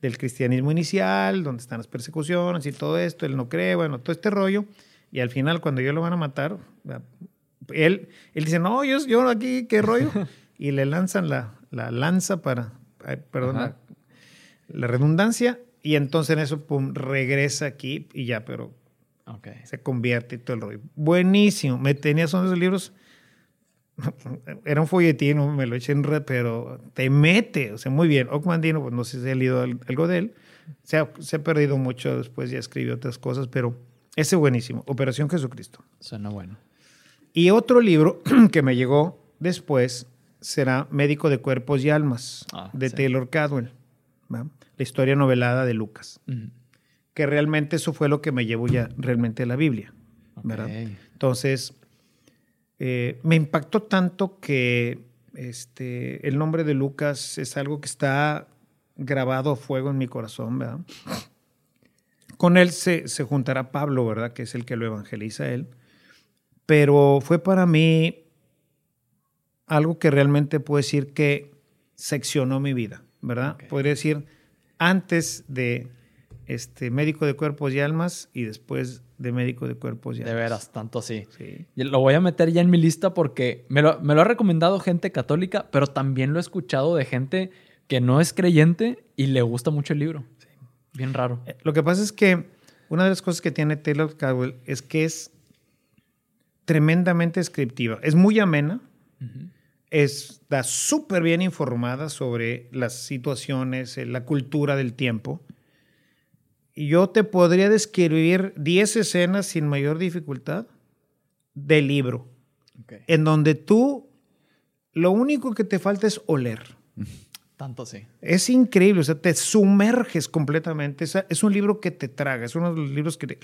del cristianismo inicial, donde están las persecuciones y todo esto, él no cree, bueno, todo este rollo, y al final cuando ellos lo van a matar, él, él dice, no, yo, yo aquí, qué rollo, y le lanzan la, la lanza para, ay, perdón, la redundancia, y entonces en eso, pum, regresa aquí y ya, pero Ok. se convierte y todo el rollo. Buenísimo. Me tenía son esos libros. Era un folletín, no me lo eché en red, pero te mete. O sea, muy bien. Ockmandino, pues no sé si he leído al- algo de él. Se ha, se ha perdido mucho después, ya escribió otras cosas, pero ese buenísimo. Operación Jesucristo. Suena bueno. Y otro libro que me llegó después será Médico de Cuerpos y Almas, Ah, de sí. Taylor Cadwell. ¿va? La historia novelada de Lucas que realmente eso fue lo que me llevó ya realmente a la Biblia. ¿verdad? Entonces, eh, me impactó tanto que este, el nombre de Lucas es algo que está grabado a fuego en mi corazón, ¿verdad? Con él se, se juntará Pablo, ¿verdad? Que es el que lo evangeliza a él. Pero fue para mí algo que realmente puedo decir que seccionó mi vida, ¿verdad? Ok. Podría decir antes de este médico de cuerpos y almas y después de médico de cuerpos y De almas. veras, tanto así. Sí. Lo voy a meter ya en mi lista porque me lo, me lo ha recomendado gente católica, pero también lo he escuchado de gente que no es creyente y le gusta mucho el libro. Bien raro. Eh, Lo que pasa es que una de las cosas que tiene Taylor Caldwell es que es tremendamente descriptiva. Es muy amena, está súper bien informada sobre las situaciones, eh, la cultura del tiempo. Y yo te podría describir 10 escenas sin mayor dificultad del libro, en donde tú lo único que te falta es oler. Tanto así. Es increíble, o sea, te sumerges completamente. Es un libro que te traga, es uno de los libros que te...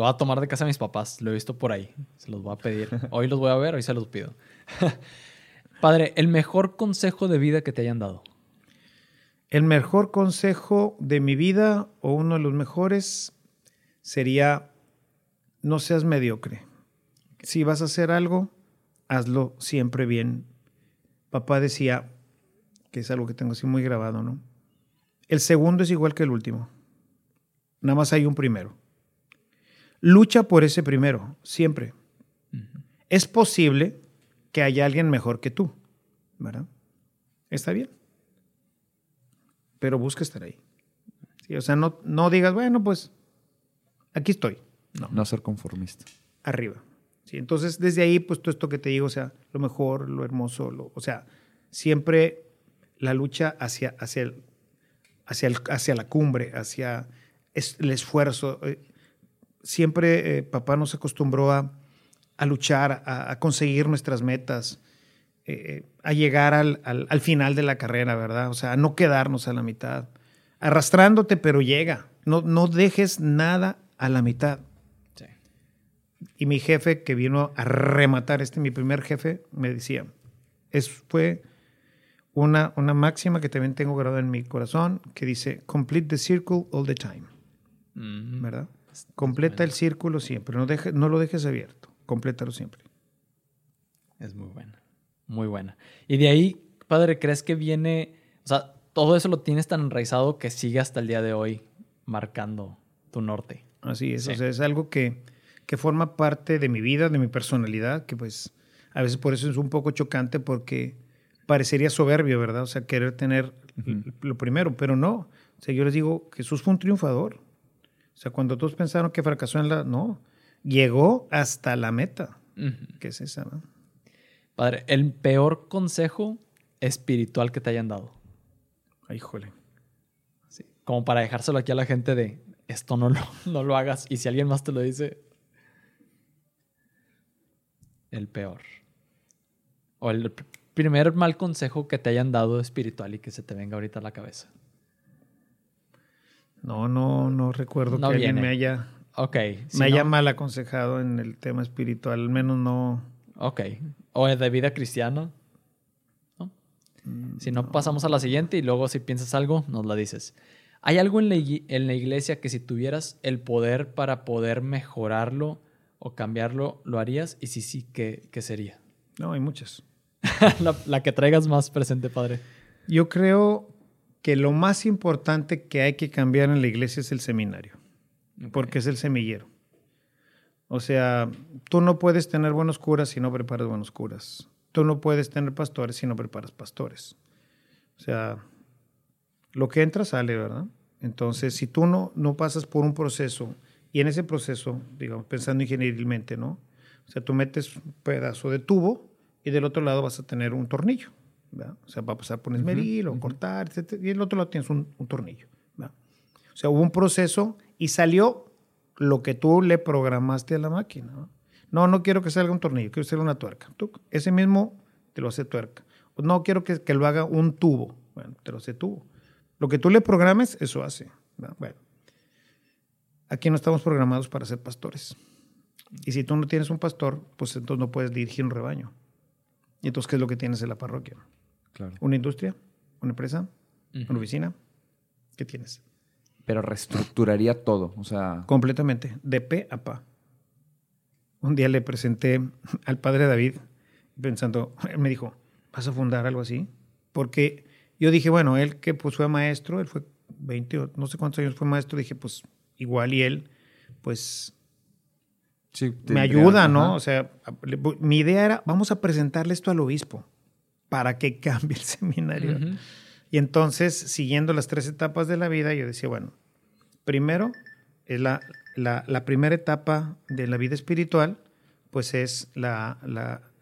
Lo voy a tomar de casa a mis papás. Lo he visto por ahí. Se los voy a pedir. Hoy los voy a ver, hoy se los pido. Padre, el mejor consejo de vida que te hayan dado. El mejor consejo de mi vida, o uno de los mejores, sería no seas mediocre. Si vas a hacer algo, hazlo siempre bien. Papá decía, que es algo que tengo así muy grabado, ¿no? El segundo es igual que el último. Nada más hay un primero. Lucha por ese primero, siempre. Es posible que haya alguien mejor que tú, ¿verdad? Está bien pero busca estar ahí. Sí, o sea, no, no digas, bueno, pues aquí estoy. No, No ser conformista. arriba. Sí, entonces, desde ahí, pues todo esto que te digo, o sea, lo mejor, lo hermoso, lo, o sea, siempre la lucha hacia, hacia, el, hacia, el- hacia la cumbre, hacia es- el esfuerzo. Eh, Siempre eh, papá nos acostumbró a, a luchar, a, a conseguir nuestras metas, eh, a llegar al, al- al final de la carrera, ¿verdad? O sea, a no quedarnos a la mitad. Arrastrándote, pero llega. No, no dejes nada a la mitad. Sí. Y mi jefe que vino a rematar, este mi primer jefe, me decía, es, fue una, una máxima que también tengo grabada en mi corazón que dice, complete the circle all the time, Mm. ¿verdad? Completa el círculo siempre, no, deje- no lo dejes abierto, complétalo siempre. Es muy buena. Muy buena. Y de ahí, padre, ¿crees que viene, o sea, todo eso lo tienes tan enraizado que sigue hasta el día de hoy marcando tu norte? Así es, Sí. o sea, es algo que, que forma parte de mi vida, de mi personalidad, que pues a veces por eso es un poco chocante porque parecería soberbio, ¿verdad? O sea, querer tener lo primero, pero no. O sea, yo les digo, Jesús fue un triunfador. O sea, cuando todos pensaron que fracasó en la... No, llegó hasta la meta, que es esa, ¿no? Padre, el peor consejo espiritual que te hayan dado. Ay, híjole. Sí. Como para dejárselo aquí a la gente de esto no lo, no lo hagas. Y si alguien más te lo dice, el peor. O el pr- primer mal consejo que te hayan dado espiritual y que se te venga ahorita a la cabeza. No, no, no recuerdo No que alguien me haya, Ok. si me haya mal aconsejado en el tema espiritual, al menos no... Ok. O de vida cristiana. ¿No? Si no, pasamos a la siguiente y luego si piensas algo, nos la dices. ¿Hay algo en la, igui- en la iglesia que si tuvieras el poder para poder mejorarlo o cambiarlo, lo harías? Y si sí, ¿qué, qué sería? No, hay muchas. la, la que traigas más presente, padre. Yo creo que lo más importante que hay que cambiar en la iglesia es el seminario, porque es el semillero. O sea, tú no puedes tener buenos curas si no preparas buenos curas. Tú no puedes tener pastores si no preparas pastores. O sea, lo que entra sale, ¿verdad? Entonces, si tú no, no pasas por un proceso, y en ese proceso, digamos, pensando ingenierilmente, ¿no? O sea, tú metes un pedazo de tubo y del otro lado vas a tener un tornillo, ¿verdad? O sea, va a pasar por un esmeril o cortar, etcétera, y del otro lado tienes un, un tornillo, ¿verdad? O sea, hubo un proceso y salió lo que tú le programaste a la máquina, ¿no? No, no quiero que salga un tornillo, quiero que salga una tuerca. Tú, ese mismo te lo hace tuerca. No quiero que, que lo haga un tubo. Bueno, te lo hace tubo. Lo que tú le programes, eso hace. Bueno, aquí no estamos programados para ser pastores. Y si tú no tienes un pastor, pues entonces no puedes dirigir un rebaño. Y entonces, ¿qué es lo que tienes en la parroquia? Claro. ¿Una industria? ¿Una empresa? ¿Una oficina? ¿Qué tienes? Pero reestructuraría todo. O sea, Completamente, de pe a pa. Un día le presenté al padre David, pensando, él me dijo, ¿vas a fundar algo así? Porque yo dije, bueno, él que pues fue maestro, él fue 20 o no sé cuántos años fue maestro, dije, pues igual y él, pues sí, me ayuda, ¿no? ajá. O sea, mi idea era, vamos a presentarle esto al obispo para que cambie el seminario. Y entonces, siguiendo las tres etapas de la vida, yo decía, bueno, primero, es la, la- la primera etapa de la vida espiritual, pues es la,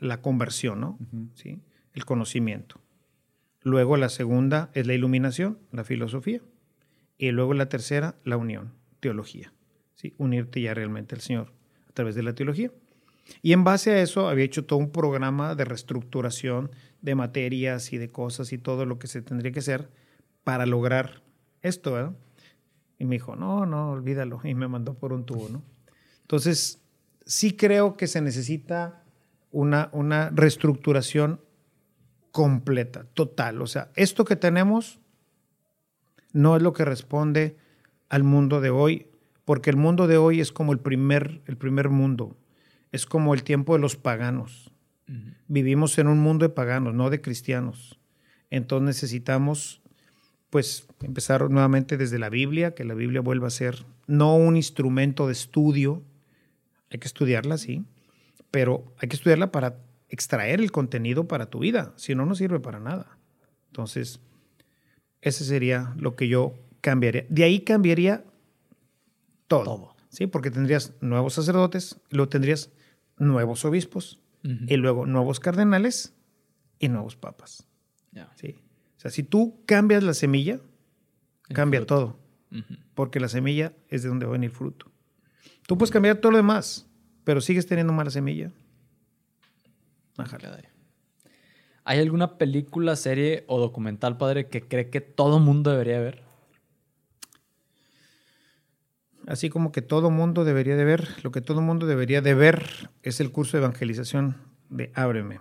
la- conversión, ¿no? ¿Sí? El conocimiento. Luego la segunda es la iluminación, la filosofía. Y luego la tercera, la unión, teología. ¿Sí? Unirte ya realmente al Señor a través de la teología. Y en base a eso había hecho todo un programa de reestructuración de materias y de cosas y todo lo que se tendría que hacer para lograr esto, ¿verdad? Y me dijo, no, no, olvídalo. Y me mandó por un tubo, ¿no? Entonces, sí creo que se necesita una, una reestructuración completa, total. O sea, esto que tenemos no es lo que responde al mundo de hoy, porque el mundo de hoy es como el primer, el primer mundo, es como el tiempo de los paganos. Vivimos en un mundo de paganos, no de cristianos. Entonces necesitamos, pues, empezar nuevamente desde la Biblia, que la Biblia vuelva a ser no un instrumento de estudio, hay que estudiarla, sí, pero hay que estudiarla para extraer el contenido para tu vida, si no, no sirve para nada. Entonces, ese sería lo que yo cambiaría. De ahí cambiaría todo. Todo. Sí, porque tendrías nuevos sacerdotes, luego tendrías nuevos obispos, Y luego nuevos cardenales y nuevos papas. ¿sí? O sea, si tú cambias la semilla, El cambia fruto. todo, porque la semilla es de donde va a venir fruto. Tú puedes cambiar todo lo demás, pero sigues teniendo mala semilla. Caray. ¿Hay alguna película, serie o documental, padre, que cree que todo mundo debería ver? Así como que todo mundo debería de ver, lo que todo mundo debería de ver es el curso de evangelización de Ábreme.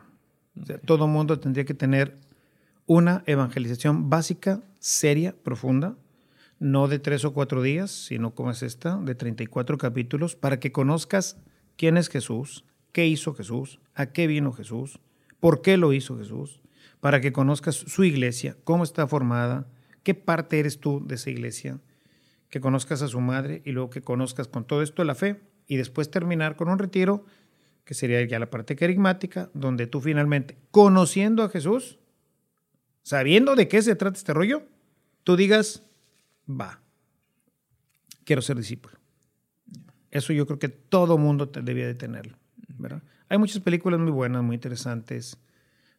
O sea, todo mundo tendría que tener una evangelización básica, seria, profunda, no de tres o cuatro días, sino como es esta, de 34 capítulos, para que conozcas quién es Jesús, qué hizo Jesús, a qué vino Jesús, por qué lo hizo Jesús, para que conozcas su iglesia, cómo está formada, qué parte eres tú de esa iglesia, que conozcas a su madre y luego que conozcas con todo esto la fe y después terminar con un retiro, que sería ya la parte carismática, donde tú finalmente, conociendo a Jesús, sabiendo de qué se trata este rollo, tú digas, va, quiero ser discípulo. Eso yo creo que todo mundo debía de tenerlo. ¿verdad? Hay muchas películas muy buenas, muy interesantes,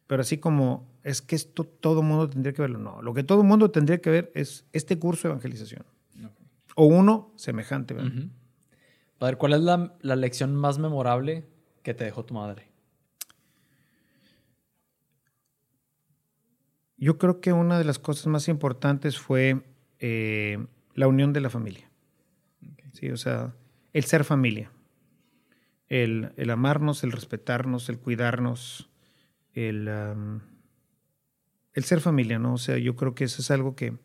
pero así como es que esto todo mundo tendría que verlo, no. Lo que todo mundo tendría que ver es este curso de evangelización. O uno semejante. ¿verdad? Padre, ¿cuál es la, la lección más memorable que te dejó tu madre? Yo creo que una de las cosas más importantes fue eh, la unión de la familia. Sí, o sea, el ser familia. El, el amarnos, el respetarnos, el cuidarnos, el, um, el ser familia, ¿no? O sea, yo creo que eso es algo que,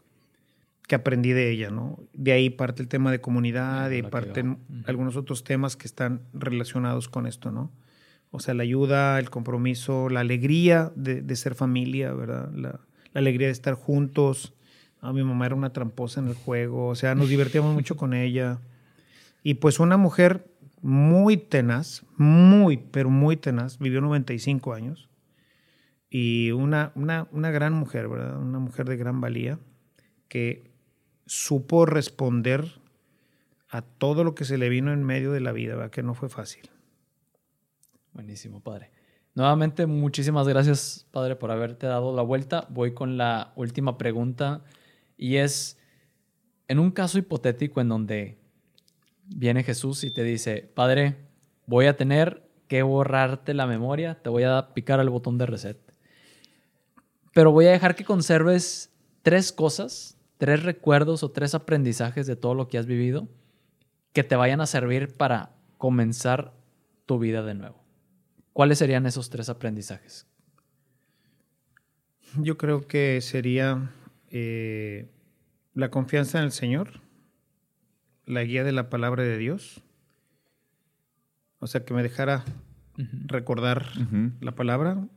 que aprendí de ella, ¿no? De ahí parte el tema de comunidad, de ahí parten algunos otros temas que están relacionados con esto, ¿no? O sea, la ayuda, el compromiso, la alegría de, de ser familia, ¿verdad? La, la, alegría de estar juntos. Ah, mi mamá era una tramposa en el juego, o sea, nos divertíamos mucho con ella. Y pues una mujer muy tenaz, muy, pero muy tenaz, vivió 95 años. Y una, una, una gran mujer, ¿verdad? Una mujer de gran valía que supo responder a todo lo que se le vino en medio de la vida, que no fue fácil. Buenísimo, padre. Nuevamente, muchísimas gracias, padre, por haberte dado la vuelta. Voy con la última pregunta y es, en un caso hipotético en donde viene Jesús y te dice, padre, voy a tener que borrarte la memoria, te voy a picar el botón de reset, pero voy a dejar que conserves tres cosas, tres recuerdos o tres aprendizajes de todo lo que has vivido que te vayan a servir para comenzar tu vida de nuevo. ¿Cuáles serían esos tres aprendizajes? Yo creo que sería eh, la confianza en el Señor, la guía de la palabra de Dios, o sea, que me dejara uh -huh. recordar uh -huh. la palabra,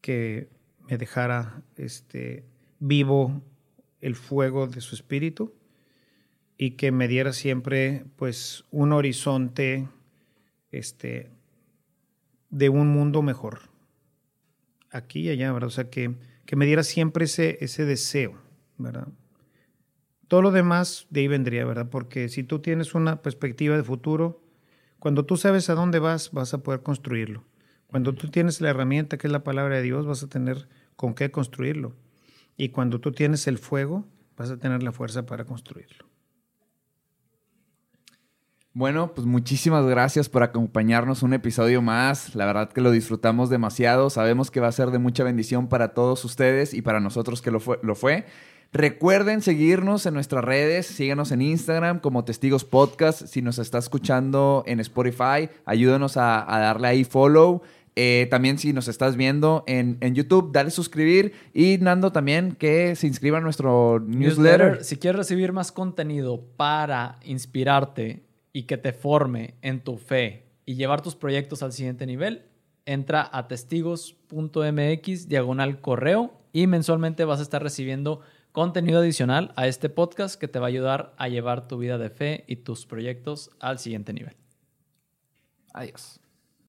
que me dejara este, vivo el fuego de su espíritu y que me diera siempre pues un horizonte este, de un mundo mejor, aquí y allá, ¿verdad? O sea, que, que me diera siempre ese, ese deseo, ¿verdad? Todo lo demás de ahí vendría, ¿verdad? Porque si tú tienes una perspectiva de futuro, cuando tú sabes a dónde vas, vas a poder construirlo. Cuando tú tienes la herramienta que es la palabra de Dios, vas a tener con qué construirlo. Y cuando tú tienes el fuego, vas a tener la fuerza para construirlo. Bueno, pues muchísimas gracias por acompañarnos un episodio más. La verdad que lo disfrutamos demasiado. Sabemos que va a ser de mucha bendición para todos ustedes y para nosotros que lo fue. Lo fue. Recuerden seguirnos en nuestras redes, síganos en Instagram como Testigos Podcast. Si nos está escuchando en Spotify, ayúdanos a, a darle ahí follow. Eh, también si nos estás viendo en, en, YouTube, dale suscribir y Nando también que se inscriba a nuestro newsletter. newsletter. Si quieres recibir más contenido para inspirarte y que te forme en tu fe y llevar tus proyectos al siguiente nivel, entra a testigos.mx diagonal correo y mensualmente vas a estar recibiendo contenido adicional a este podcast que te va a ayudar a llevar tu vida de fe y tus proyectos al siguiente nivel. Adiós.